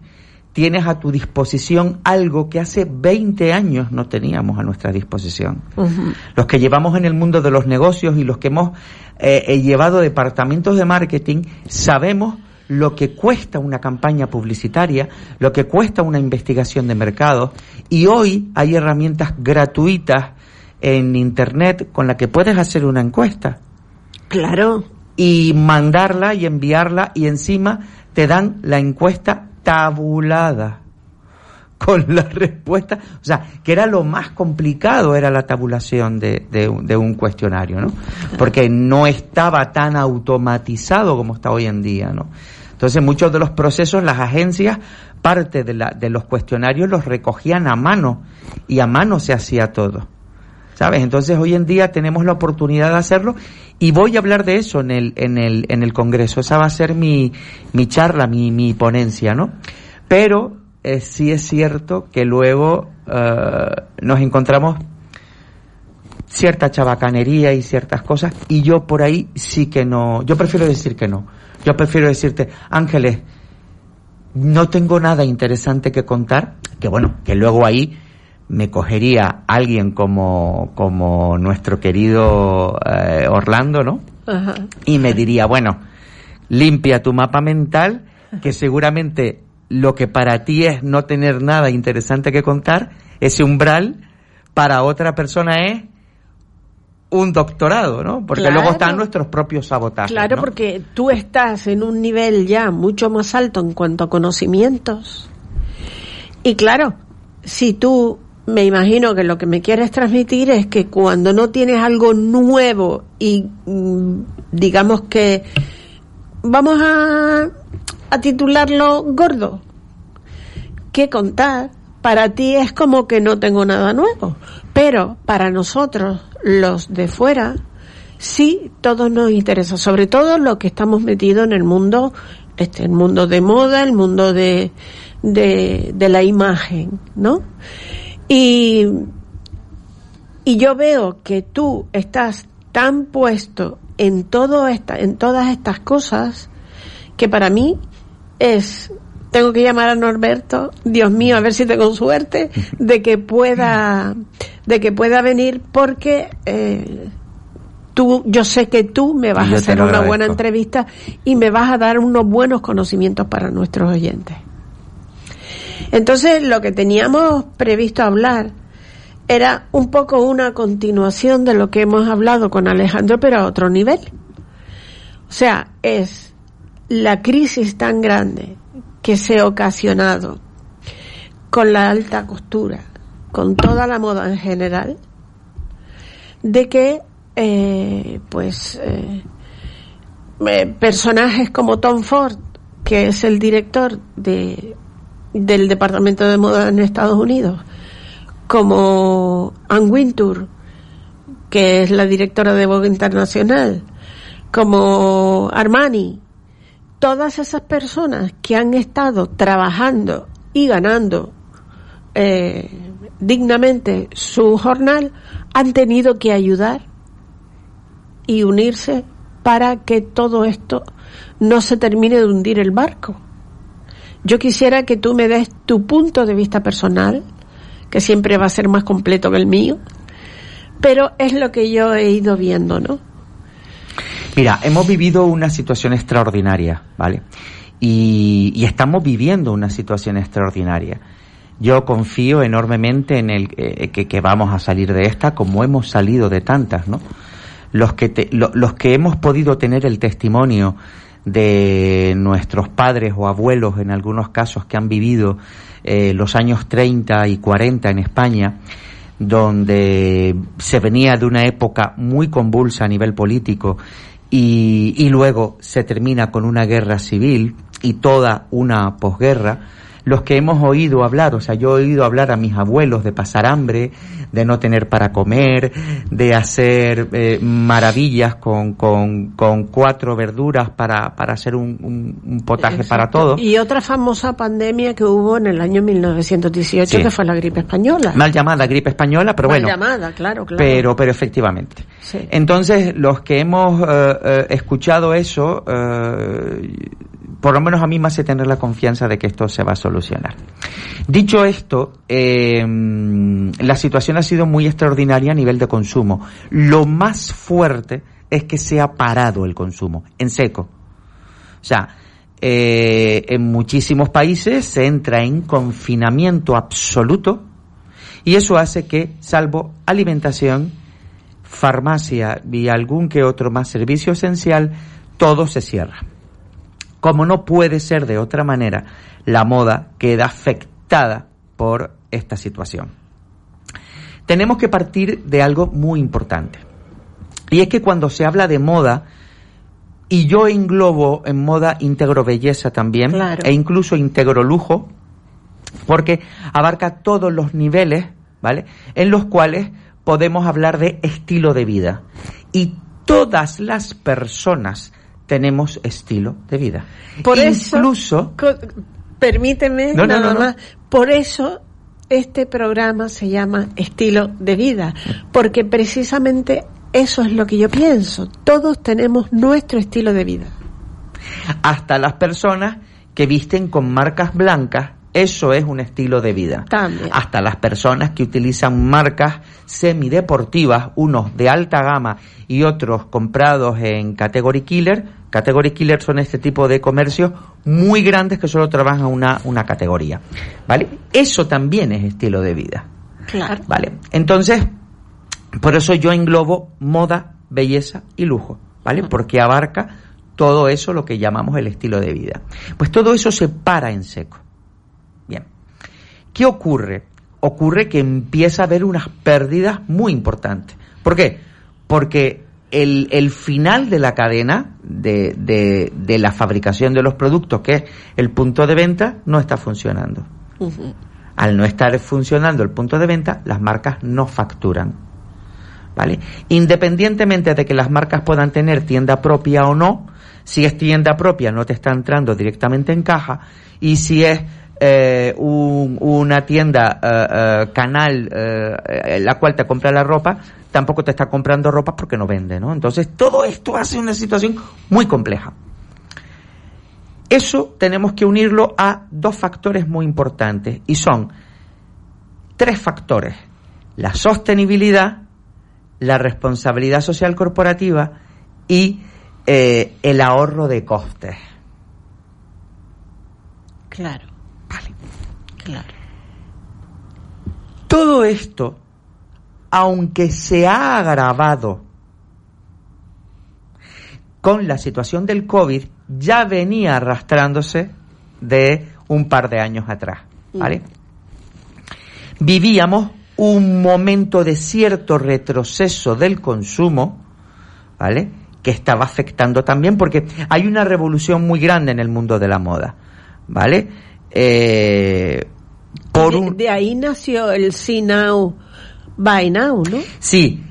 tienes a tu disposición algo que hace 20 años no teníamos a nuestra disposición. Uh -huh. Los que llevamos en el mundo de los negocios y los que hemos eh, llevado departamentos de marketing, sabemos lo que cuesta una campaña publicitaria, lo que cuesta una investigación de mercado, y hoy hay herramientas gratuitas en Internet con las que puedes hacer una encuesta. Claro. Y mandarla y enviarla y encima te dan la encuesta tabulada con la respuesta, o sea, que era lo más complicado, era la tabulación de, de, de, un cuestionario, ¿no? Porque no estaba tan automatizado como está hoy en día, ¿no? Entonces, muchos de los procesos, las agencias, parte de, la, de los cuestionarios los recogían a mano y a mano se hacía todo. ¿Sabes? Entonces, hoy en día tenemos la oportunidad de hacerlo y voy a hablar de eso en el, en el, en el Congreso. Esa va a ser mi, mi charla, mi, mi ponencia, ¿no? Pero eh, sí es cierto que luego uh, nos encontramos cierta chabacanería y ciertas cosas y yo por ahí sí que no, yo prefiero decir que no. Yo prefiero decirte, Ángeles, no tengo nada interesante que contar, que bueno, que luego ahí me cogería alguien como, como nuestro querido eh, Orlando, ¿no? Ajá. Y me diría, bueno, limpia tu mapa mental, que seguramente lo que para ti es no tener nada interesante que contar, ese umbral para otra persona es un doctorado, ¿no? Porque claro. luego están nuestros propios sabotajes. Claro, ¿no? porque tú estás en un nivel ya mucho más alto en cuanto a conocimientos Y claro, si tú me imagino que lo que me quieres transmitir es que cuando no tienes algo nuevo y mm, digamos que vamos a, a titularlo gordo, que contar, para ti es como que no tengo nada nuevo. Pero para nosotros, los de fuera, sí, todo nos interesa, sobre todo lo que estamos metidos en el mundo, este, el mundo de moda, el mundo de, de la imagen, ¿no? Y, y yo veo que tú estás tan puesto en todo esta, en todas estas cosas, que para mí es tengo que llamar a Norberto, Dios mío, a ver si tengo suerte de que pueda, de que pueda venir porque eh, tú, yo sé que tú me vas a hacer una buena entrevista y me vas a dar unos buenos conocimientos para nuestros oyentes. Entonces, lo que teníamos previsto hablar era un poco una continuación de lo que hemos hablado con Alejandro, pero a otro nivel. O sea, es la crisis tan grande que se ha ocasionado con la alta costura, con toda la moda en general, de que, eh, pues, eh, eh, personajes como Tom Ford, que es el director de del Departamento de Moda en Estados Unidos, como Anne Wintour, que es la directora de Vogue Internacional, como Armani, todas esas personas que han estado trabajando y ganando eh, dignamente su jornal han tenido que ayudar y unirse para que todo esto no se termine de hundir el barco. Yo quisiera que tú me des tu punto de vista personal, que siempre va a ser más completo que el mío, pero es lo que yo he ido viendo, ¿no? Mira, hemos vivido una situación extraordinaria, ¿vale? Y, estamos viviendo una situación extraordinaria. Yo confío enormemente en el eh, que, vamos a salir de esta como hemos salido de tantas, ¿no? Los que, los que hemos podido tener el testimonio de nuestros padres o abuelos, en algunos casos, que han vivido eh, los años 30 y 40 en España, donde se venía de una época muy convulsa a nivel político y, y luego se termina con una guerra civil y toda una posguerra, los que hemos oído hablar, o sea, yo he oído hablar a mis abuelos de pasar hambre, de no tener para comer, de hacer eh, maravillas con, con, con, cuatro verduras para, para hacer un, un, potaje para todos. Y otra famosa pandemia que hubo en el año 1918, que fue la gripe española. Mal llamada gripe española, pero Mal bueno. llamada, claro, claro. Pero, pero efectivamente. Entonces, los que hemos eh, eh, escuchado eso, por lo menos a mí me hace tener la confianza de que esto se va a solucionar. Dicho esto, eh, la situación ha sido muy extraordinaria a nivel de consumo. Lo más fuerte es que se ha parado el consumo, en seco. O sea, eh, en muchísimos países se entra en confinamiento absoluto y eso hace que, salvo alimentación, farmacia y algún que otro más servicio esencial, todo se cierra. Como no puede ser de otra manera, la moda queda afectada por esta situación. Tenemos que partir de algo muy importante. Y es que cuando se habla de moda, y yo englobo en moda integro belleza también, e incluso integro lujo, porque abarca todos los niveles, ¿vale? En los cuales podemos hablar de estilo de vida. Y todas las personas tenemos estilo de vida. Por Incluso, eso, permíteme nada más, por eso este programa se llama Estilo de Vida, porque precisamente eso es lo que yo pienso. Todos tenemos nuestro estilo de vida. Hasta las personas que visten con marcas blancas eso es un estilo de vida. También. Hasta las personas que utilizan marcas semideportivas, unos de alta gama y otros comprados en Category Killer. Category Killer son este tipo de comercios muy grandes que solo trabajan una, una categoría. ¿Vale? Eso también es estilo de vida. Claro. ¿Vale? Entonces, por eso yo englobo moda, belleza y lujo. ¿Vale? Porque abarca todo eso lo que llamamos el estilo de vida. Pues todo eso se para en seco. ¿Qué ocurre? Ocurre que empieza a haber unas pérdidas muy importantes. ¿Por qué? Porque el, el final de la cadena de, de, de la fabricación de los productos, que es el punto de venta, no está funcionando. Al no estar funcionando el punto de venta, las marcas no facturan. ¿Vale? Independientemente de que las marcas puedan tener tienda propia o no, si es tienda propia no te está entrando directamente en caja y si es eh, un- una tienda eh, eh, canal eh, la cual te compra la ropa, tampoco te está comprando ropa porque no vende, ¿no? Entonces todo esto hace una situación muy compleja. Eso tenemos que unirlo a dos factores muy importantes y son tres factores. La sostenibilidad, la responsabilidad social corporativa y eh, el ahorro de costes. Claro. Claro. Todo esto, aunque se ha agravado con la situación del COVID, ya venía arrastrándose de un par de años atrás. ¿Vale? Vivíamos un momento de cierto retroceso del consumo, ¿vale? Que estaba afectando también porque hay una revolución muy grande en el mundo de la moda, ¿vale? Eh, por de, un, de ahí nació el See Now, Buy Now, ¿no? Sí,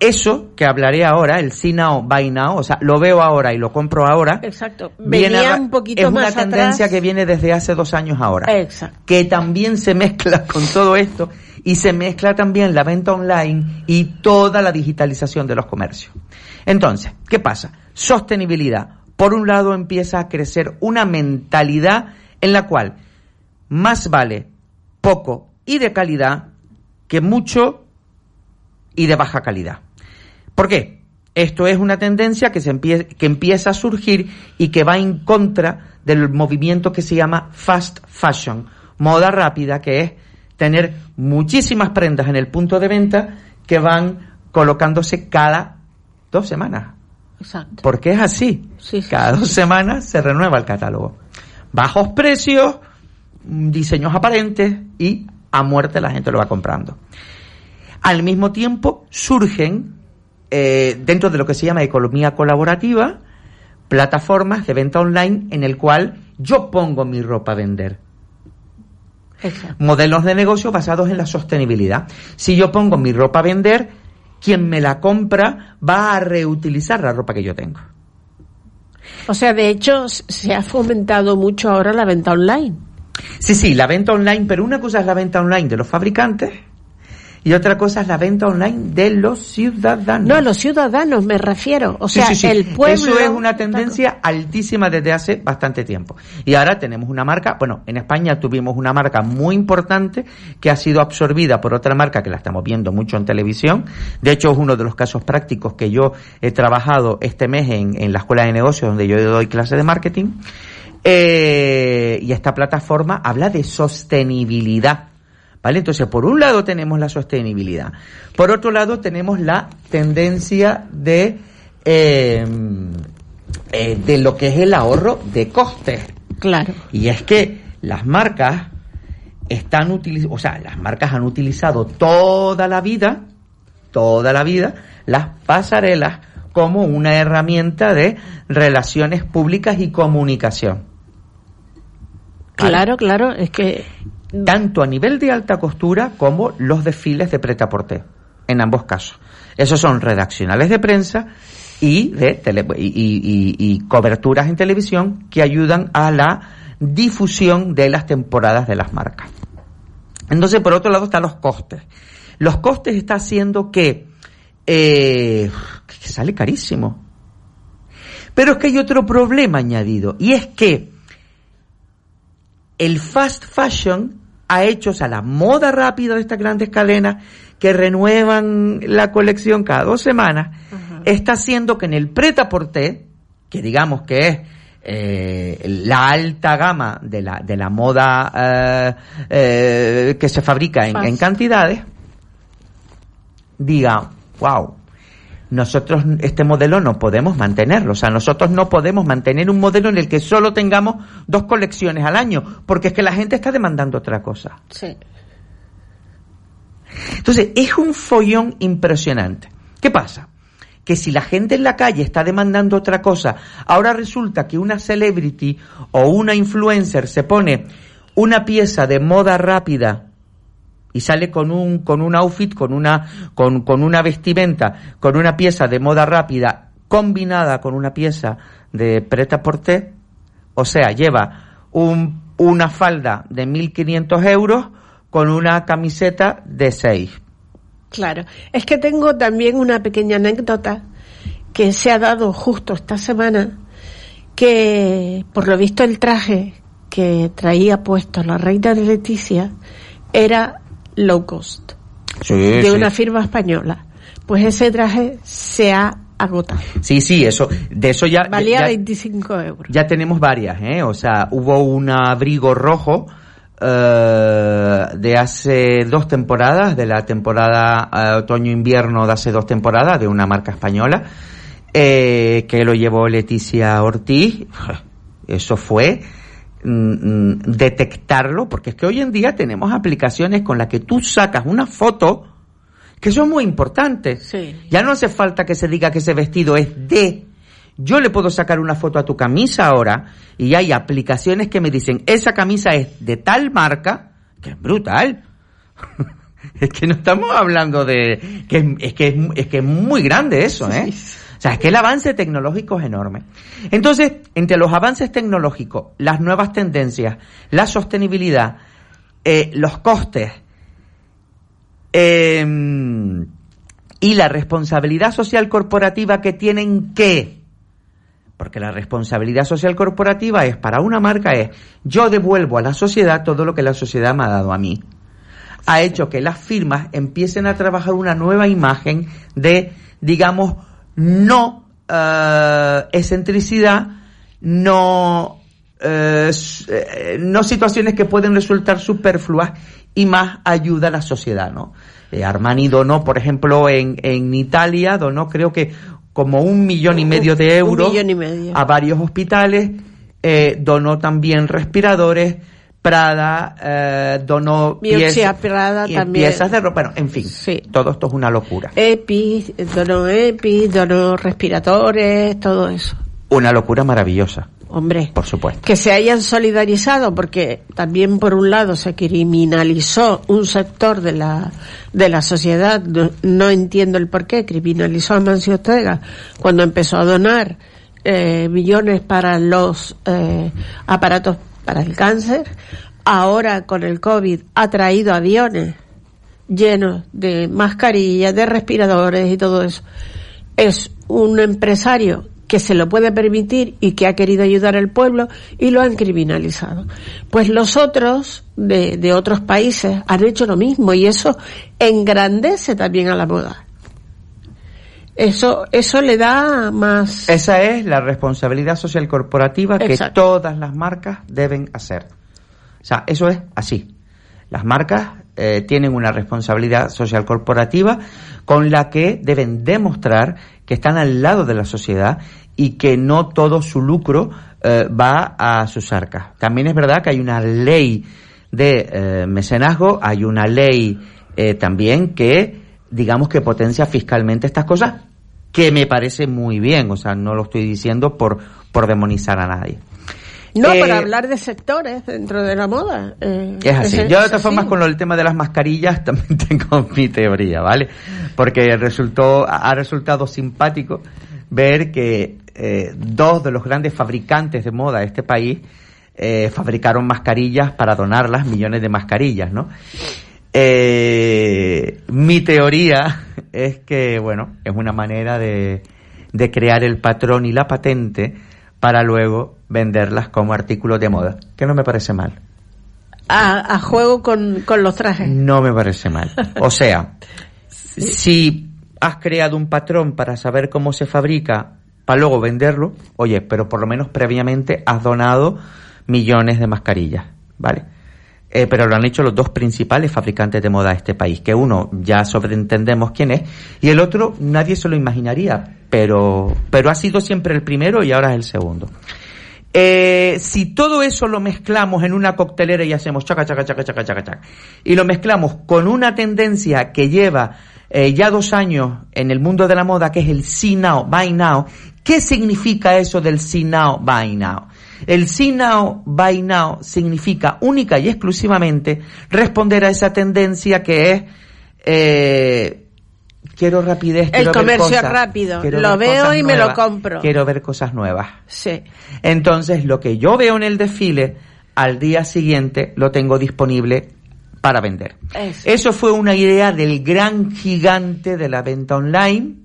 eso que hablaré ahora, el see now, buy now, o sea, lo veo ahora y lo compro ahora, Exacto. viene Venía a- un poquito es una más tendencia atrás. que viene desde hace dos años ahora, Exacto. que también se mezcla con todo esto y se mezcla también la venta online y toda la digitalización de los comercios. Entonces, ¿qué pasa? Sostenibilidad. Por un lado empieza a crecer una mentalidad en la cual más vale poco y de calidad que mucho y de baja calidad. ¿Por qué? Esto es una tendencia que, se empie- que empieza a surgir y que va en contra del movimiento que se llama fast fashion, moda rápida, que es tener muchísimas prendas en el punto de venta que van colocándose cada dos semanas. Exacto. Porque es así. Sí, sí, Cada sí, dos semanas se renueva el catálogo. Bajos precios, diseños aparentes y a muerte la gente lo va comprando. Al mismo tiempo surgen, eh, dentro de lo que se llama economía colaborativa, plataformas de venta online en el cual yo pongo mi ropa a vender. Exacto. Modelos de negocio basados en la sostenibilidad. Si yo pongo mi ropa a vender, quien me la compra va a reutilizar la ropa que yo tengo. O sea, de hecho, se ha fomentado mucho ahora la venta online. Sí, sí, la venta online, pero una cosa es la venta online de los fabricantes y otra cosa es la venta online de los ciudadanos. No, los ciudadanos me refiero. O sea, sí, sí. el pueblo. Eso es una tendencia altísima desde hace bastante tiempo. Y ahora tenemos una marca, bueno, en España tuvimos una marca muy importante que ha sido absorbida por otra marca que la estamos viendo mucho en televisión. De hecho, es uno de los casos prácticos que yo he trabajado este mes en, en la Escuela de Negocios donde yo doy clase de marketing. Eh, y esta plataforma habla de sostenibilidad. ¿Vale? Entonces, por un lado tenemos la sostenibilidad. Por otro lado tenemos la tendencia de, eh, eh, de lo que es el ahorro de costes. Claro. Y es que las marcas están utilizando, o sea, las marcas han utilizado toda la vida, toda la vida, las pasarelas como una herramienta de relaciones públicas y comunicación. Claro, claro, es que tanto a nivel de alta costura como los desfiles de pretaporté, en ambos casos. Esos son redaccionales de prensa y de tele- y- y coberturas en televisión que ayudan a la difusión de las temporadas de las marcas. Entonces, por otro lado, están los costes. Los costes está haciendo que, eh, que sale carísimo. Pero es que hay otro problema añadido, y es que el fast fashion ha hecho, o sea, la moda rápida de estas grandes cadenas que renuevan la colección cada dos semanas, está haciendo que en el prêt-à-porter, que digamos que es eh, la alta gama de la, de la moda eh, eh, que se fabrica en, en cantidades, diga, wow, nosotros este modelo no podemos mantenerlo. O sea, nosotros no podemos mantener un modelo en el que solo tengamos dos colecciones al año, porque es que la gente está demandando otra cosa. Sí. Entonces, es un follón impresionante. ¿Qué pasa? Que si la gente en la calle está demandando otra cosa, ahora resulta que una celebrity o una influencer se pone una pieza de moda rápida y sale con un, con un outfit, con una, con, con una vestimenta, con una pieza de moda rápida combinada con una pieza de preta porter, o sea, lleva un, una falda de 1.500 euros con una camiseta de 6. Claro. Es que tengo también una pequeña anécdota que se ha dado justo esta semana, que por lo visto el traje que traía puesto la reina de Leticia era low cost, Sí, de sí. una firma española. Pues ese traje se ha agotado. Sí, sí, eso, de eso ya, Valía ya, 25 euros. ya tenemos varias, ¿eh? O sea, hubo un abrigo rojo eh, de hace dos temporadas, de la temporada eh, otoño-invierno de hace dos temporadas, de una marca española, eh, que lo llevó Leticia Ortiz. Eso fue mm, mm, detectarlo, porque es que hoy en día tenemos aplicaciones con las que tú sacas una foto, que son muy importantes. Sí. Ya no hace falta que se diga que ese vestido es de. Yo le puedo sacar una foto a tu camisa ahora y hay aplicaciones que me dicen, esa camisa es de tal marca, que es brutal. es que no estamos hablando de... que es, que, es, es que es muy grande eso, ¿eh? Sea, es que el avance tecnológico es enorme. Entonces, entre los avances tecnológicos, las nuevas tendencias, la sostenibilidad, eh, los costes, eh, y la responsabilidad social corporativa que tienen que, porque la responsabilidad social corporativa es para una marca es yo devuelvo a la sociedad todo lo que la sociedad me ha dado a mí. Ha hecho que las firmas empiecen a trabajar una nueva imagen de, digamos, no eh, excentricidad, no, eh, no situaciones que pueden resultar superfluas y más ayuda a la sociedad, ¿no? Eh, Armani donó, por ejemplo, en, en Italia, donó creo que como un millón y medio de euros a varios hospitales, eh, donó también respiradores, Prada eh, donó piezas- Prada también. piezas de ropa, bueno, en fin, Sí. todo esto es una locura. EPI, donó EPI, donó respiradores, todo eso. Una locura maravillosa, Hombre, por supuesto. que se hayan solidarizado porque también por un lado se criminalizó un sector de la de la sociedad no, no entiendo el por qué criminalizó a Mancio Ortega cuando empezó a donar eh, millones para los eh, aparatos para el cáncer ahora con el covid ha traído aviones llenos de mascarillas de respiradores y todo eso es un empresario que se lo puede permitir y que ha querido ayudar al pueblo y lo han criminalizado. Pues los otros de, otros países han hecho lo mismo y eso engrandece también a la moda. Eso, eso le da más. Esa es la responsabilidad social corporativa que todas las marcas deben hacer. O sea, eso es así. Las marcas eh, tienen una responsabilidad social corporativa con la que deben demostrar que están al lado de la sociedad y que no todo su lucro eh, va a sus arcas. También es verdad que hay una ley de eh, mecenazgo, hay una ley eh, también que, digamos, que potencia fiscalmente estas cosas, que me parece muy bien, o sea, no lo estoy diciendo por, por demonizar a nadie. No, Eh, para hablar de sectores dentro de la moda. eh, Es así. es- Yo de todas formas con el tema de las mascarillas también tengo mi teoría, ¿vale? Porque resultó, ha resultado simpático ver que eh, dos de los grandes fabricantes de moda de este país eh, fabricaron mascarillas para donarlas, millones de mascarillas, ¿no? Eh, mi teoría es que, bueno, es una manera de, de crear el patrón y la patente para luego venderlas como artículos de moda, que no me parece mal. A, a juego con, con los trajes. No me parece mal. O sea, si has creado un patrón para saber cómo se fabrica, para luego venderlo, oye, pero por lo menos previamente has donado millones de mascarillas, ¿vale? Eh, pero lo han hecho los dos principales fabricantes de moda de este país, que uno ya sobreentendemos quién es, y el otro nadie se lo imaginaría, pero, pero ha sido siempre el primero y ahora es el segundo. Eh, si todo eso lo mezclamos en una coctelera y hacemos chaca, chaca, chaca, chaca, chaca, chaca, y lo mezclamos con una tendencia que lleva eh, ya dos años en el mundo de la moda, que es el see now, buy now, ¿qué significa eso del see now, buy now? El see now, buy now significa única y exclusivamente responder a esa tendencia que es eh, quiero rapidez. El comercio rápido. Lo veo y me lo compro. Quiero ver cosas nuevas. Sí. Entonces, lo que yo veo en el desfile, al día siguiente lo tengo disponible para vender. Eso. Eso fue una idea del gran gigante de la venta online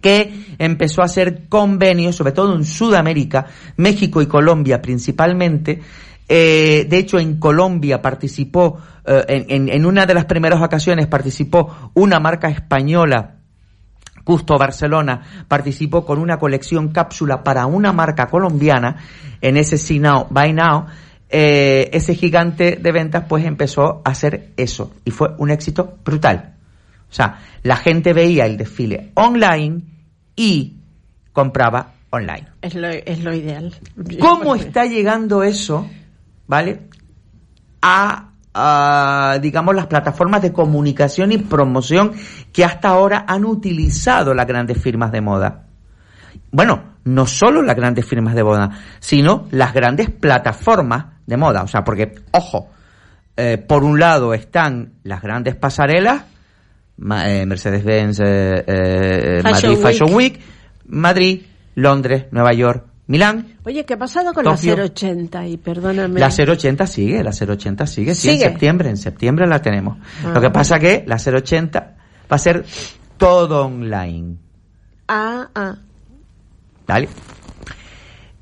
que empezó a hacer convenios, sobre todo en Sudamérica, México y Colombia principalmente. Eh, de hecho, en Colombia participó, eh, en, en- una de las primeras ocasiones participó una marca española Justo Barcelona participó con una colección cápsula para una marca colombiana en ese See Now, Buy Now. Ese gigante de ventas pues empezó a hacer eso y fue un éxito brutal. O sea, la gente veía el desfile online y compraba online. Es lo, es lo ideal. ¿Cómo está llegando eso, vale, a, a, digamos, las plataformas de comunicación y promoción que hasta ahora han utilizado las grandes firmas de moda? Bueno, no solo las grandes firmas de moda, sino las grandes plataformas de moda. O sea, porque, ojo, eh, por un lado están las grandes pasarelas, Mercedes-Benz, eh, eh, Fashion Madrid Fashion Week. Week, Madrid, Londres, Nueva York, Milán, Oye, ¿qué ha pasado con Tokio. la 080? Y perdóname. la 080 sigue, la 080 sigue, sí, Sigue. en septiembre, en septiembre la tenemos. Ah. Lo que pasa que la 080 va a ser todo online, Ah, ah. ¿vale?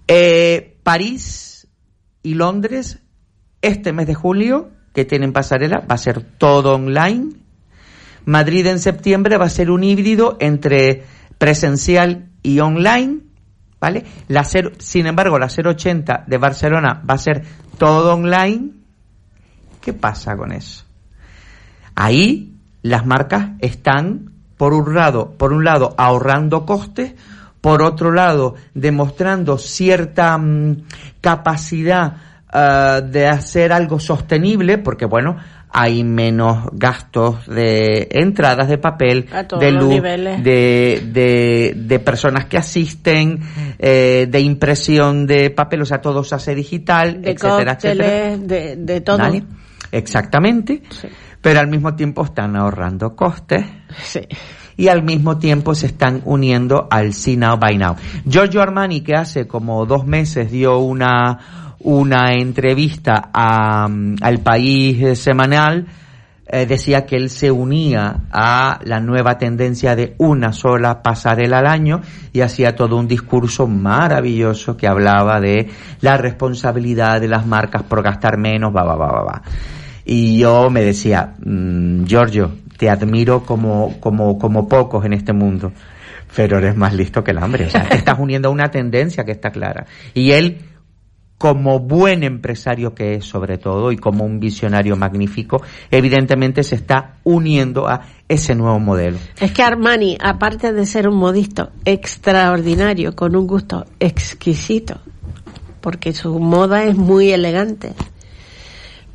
Eh, París y Londres, este mes de julio, que tienen pasarela, va a ser todo online. Madrid en septiembre va a ser un híbrido entre presencial y online, ¿vale? La cero- sin embargo, la 080 de Barcelona va a ser todo online. ¿Qué pasa con eso? Ahí las marcas están, por un lado, por un lado ahorrando costes, por otro lado, demostrando cierta mm, capacidad ah, de hacer algo sostenible, porque bueno, hay menos gastos de entradas de papel, A todos de los luz, niveles. de, de, de personas que asisten, eh, de impresión de papel, o sea, todo se hace digital, De etcétera, etcétera. de, de todo. ¿Vale? Exactamente. Sí. Pero al mismo tiempo están ahorrando costes Sí. y al mismo tiempo se están uniendo al See Now Buy Now. Giorgio Armani, que hace como dos meses dio una, una entrevista a, mm, al país eh, semanal, eh, decía que él se unía a la nueva tendencia de una sola pasarela al año y hacía todo un discurso maravilloso que hablaba de la responsabilidad de las marcas por gastar menos, va, va, va, va. Y yo me decía, mm, Giorgio, te admiro como, como, como pocos en este mundo, pero eres más listo que el hambre. O sea, estás uniendo a una tendencia que está clara. Y él, como buen empresario que es sobre todo y como un visionario magnífico, evidentemente se está uniendo a ese nuevo modelo. Es que Armani, aparte de ser un modisto extraordinario, con un gusto exquisito, porque su moda es muy elegante,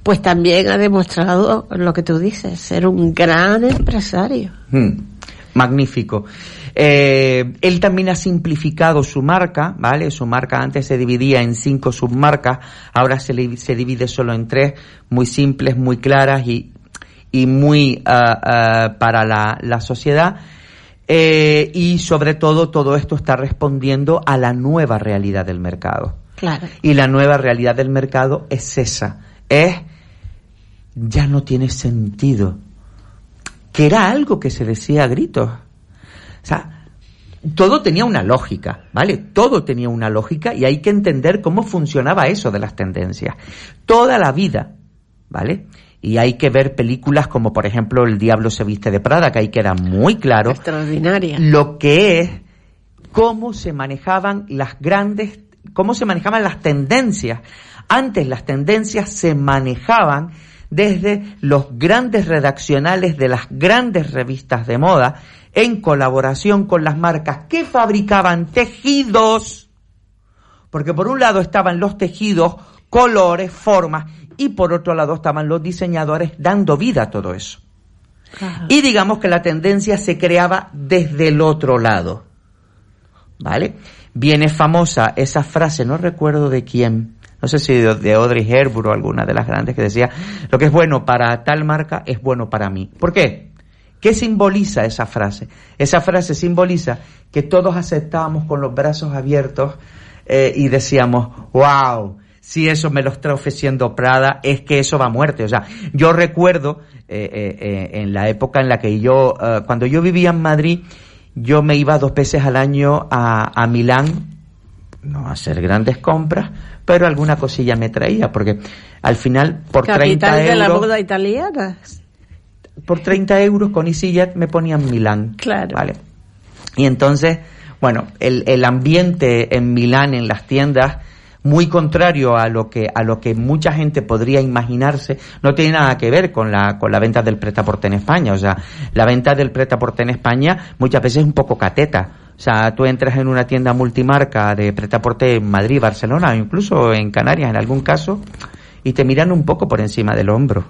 pues también ha demostrado lo que tú dices, ser un gran empresario. Hmm, Magnífico. Eh, él también ha simplificado su marca, ¿vale? Su marca antes se dividía en cinco submarcas, ahora se, le- se divide solo en tres, muy simples, muy claras y, y muy ah, ah, para la, la sociedad. Eh, y sobre todo, todo esto está respondiendo a la nueva realidad del mercado. Claro. Y la nueva realidad del mercado es esa. Es, ya no tiene sentido. Que era algo que se decía a gritos. O sea, todo tenía una lógica, ¿vale? Todo tenía una lógica y hay que entender cómo funcionaba eso de las tendencias. Toda la vida, ¿vale? Y hay que ver películas como, por ejemplo, El Diablo se viste de Prada, que ahí queda muy claro Extraordinaria. lo que es cómo se manejaban las grandes cómo se manejaban las tendencias. Antes las tendencias se manejaban desde los grandes redaccionales de las grandes revistas de moda en colaboración con las marcas que fabricaban tejidos. Porque por un lado estaban los tejidos, colores, formas, y por otro lado estaban los diseñadores dando vida a todo eso. Y digamos que la tendencia se creaba desde el otro lado. ¿Vale? Viene famosa esa frase, no recuerdo de quién, no sé si de, Audrey Hepburn o alguna de las grandes que decía, lo que es bueno para tal marca es bueno para mí. ¿Por qué? ¿Qué simboliza esa frase? Esa frase simboliza que todos aceptábamos con los brazos abiertos eh, y decíamos, wow, si eso me lo está ofreciendo Prada, es que eso va a muerte. O sea, yo recuerdo eh, eh, en la época en la que yo, cuando yo vivía en Madrid, yo me iba dos veces al año a, a Milán, no a hacer grandes compras, pero alguna cosilla me traía, porque al final por Capital 30 euros... de la moda italiana. Por 30 euros con EasyJet me ponían Milán. Claro. Vale. Y entonces, bueno, el, el ambiente en Milán, en las tiendas, muy contrario a lo que a lo que mucha gente podría imaginarse no tiene nada que ver con la con la venta del pretaporte en España o sea la venta del pretaporte en España muchas veces es un poco cateta o sea tú entras en una tienda multimarca de pretaporte en Madrid Barcelona o incluso en Canarias en algún caso y te miran un poco por encima del hombro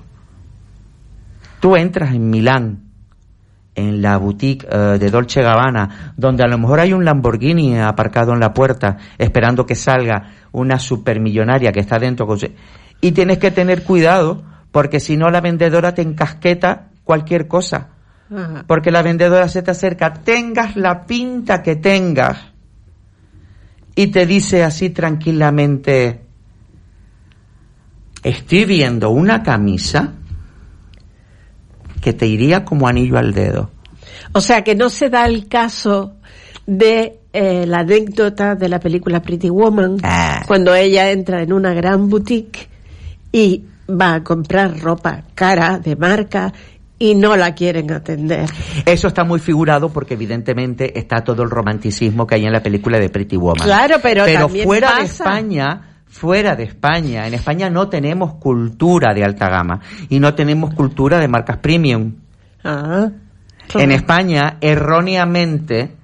tú entras en Milán en la boutique eh, de Dolce Gabbana, donde a lo mejor hay un Lamborghini aparcado en la puerta esperando que salga una supermillonaria que está dentro. Y tienes que tener cuidado porque si no la vendedora te encasqueta cualquier cosa. Porque la vendedora se te acerca, tengas la pinta que tengas, y te dice así tranquilamente, estoy viendo una camisa que te iría como anillo al dedo. O sea que no se da el caso de eh, la anécdota de la película Pretty Woman, Ah. cuando ella entra en una gran boutique y va a comprar ropa cara, de marca, y no la quieren atender. Eso está muy figurado porque evidentemente está todo el romanticismo que hay en la película de Pretty Woman. Claro, pero también fuera de pasa. España, fuera de España, en España no tenemos cultura de alta gama y no tenemos cultura de marcas premium. Ah, En España, erróneamente,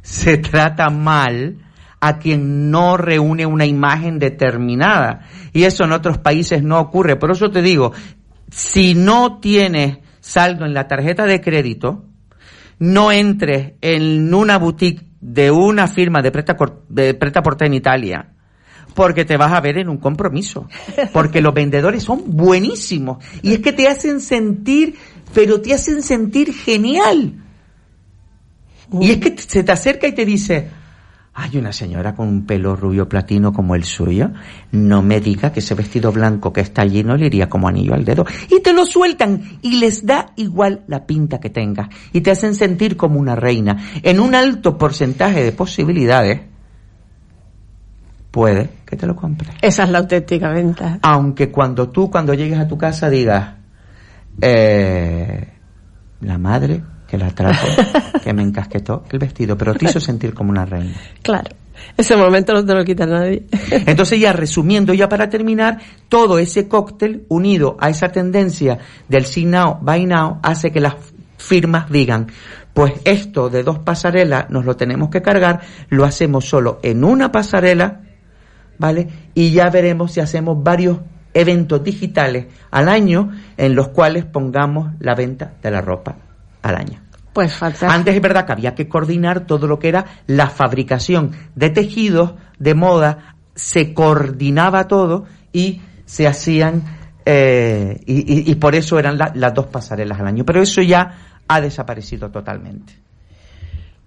se trata mal a quien no reúne una imagen determinada. Y eso en otros países no ocurre. Por eso te digo, si no tienes saldo en la tarjeta de crédito, no entres en una boutique de una firma de preta, de preta en Italia, porque te vas a ver en un compromiso. Porque los vendedores son buenísimos. Y es que te hacen sentir, pero te hacen sentir genial. Y es que se te acerca y te dice, hay una señora con un pelo rubio platino como el suyo, no me diga que ese vestido blanco que está allí no le iría como anillo al dedo. Y te lo sueltan y les da igual la pinta que tengas. Y te hacen sentir como una reina. En un alto porcentaje de posibilidades, puede que te lo compres. esa es la auténtica venta. Aunque cuando tú, cuando llegues a tu casa, digas, eh, la madre que la trajo, que me encasquetó el vestido, pero te hizo sentir como una reina. Claro. Ese momento no te lo quita nadie. Entonces ya resumiendo, ya para terminar, todo ese cóctel unido a esa tendencia del see now, buy now, hace que las firmas digan, pues esto de dos pasarelas nos lo tenemos que cargar, lo hacemos solo en una pasarela, ¿vale? Y ya veremos si hacemos varios eventos digitales al año en los cuales pongamos la venta de la ropa al año. Pues fantástico. Antes es verdad que había que coordinar todo lo que era la fabricación de tejidos, de moda, se coordinaba todo y se hacían, eh, y, y- y por eso eran la- las dos pasarelas al año. Pero eso ya ha desaparecido totalmente.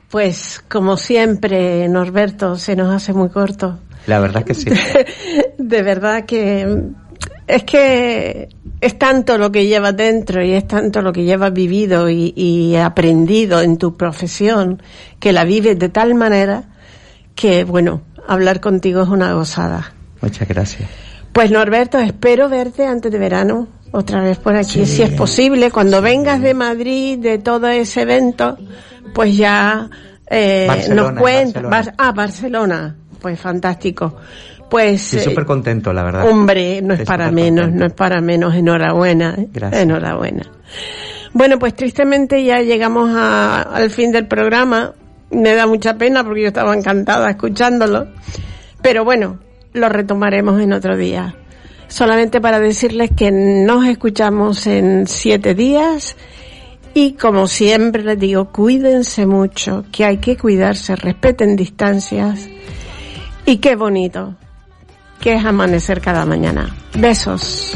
Pues como siempre, Norberto, se nos hace muy corto. La verdad es que sí. De verdad que es que es tanto lo que llevas dentro y es tanto lo que llevas vivido y, y aprendido en tu profesión que la vives de tal manera que, bueno, hablar contigo es una gozada. Muchas gracias. Pues Norberto, espero verte antes de verano otra vez por aquí, si es posible. Cuando vengas de Madrid, de todo ese evento, pues ya eh, nos cuentas. Ah, Barcelona. Pues fantástico. Pues. Sí, súper contento, la verdad. Hombre, no es para menos, no es para menos. Enhorabuena. ¿eh? Gracias. Enhorabuena. Bueno, pues tristemente ya llegamos a, al fin del programa. Me da mucha pena porque yo estaba encantada escuchándolo. Pero bueno, lo retomaremos en otro día. Solamente para decirles que nos escuchamos en siete días y como siempre les digo, cuídense mucho, que hay que cuidarse, respeten distancias y qué bonito que es amanecer cada mañana. Besos.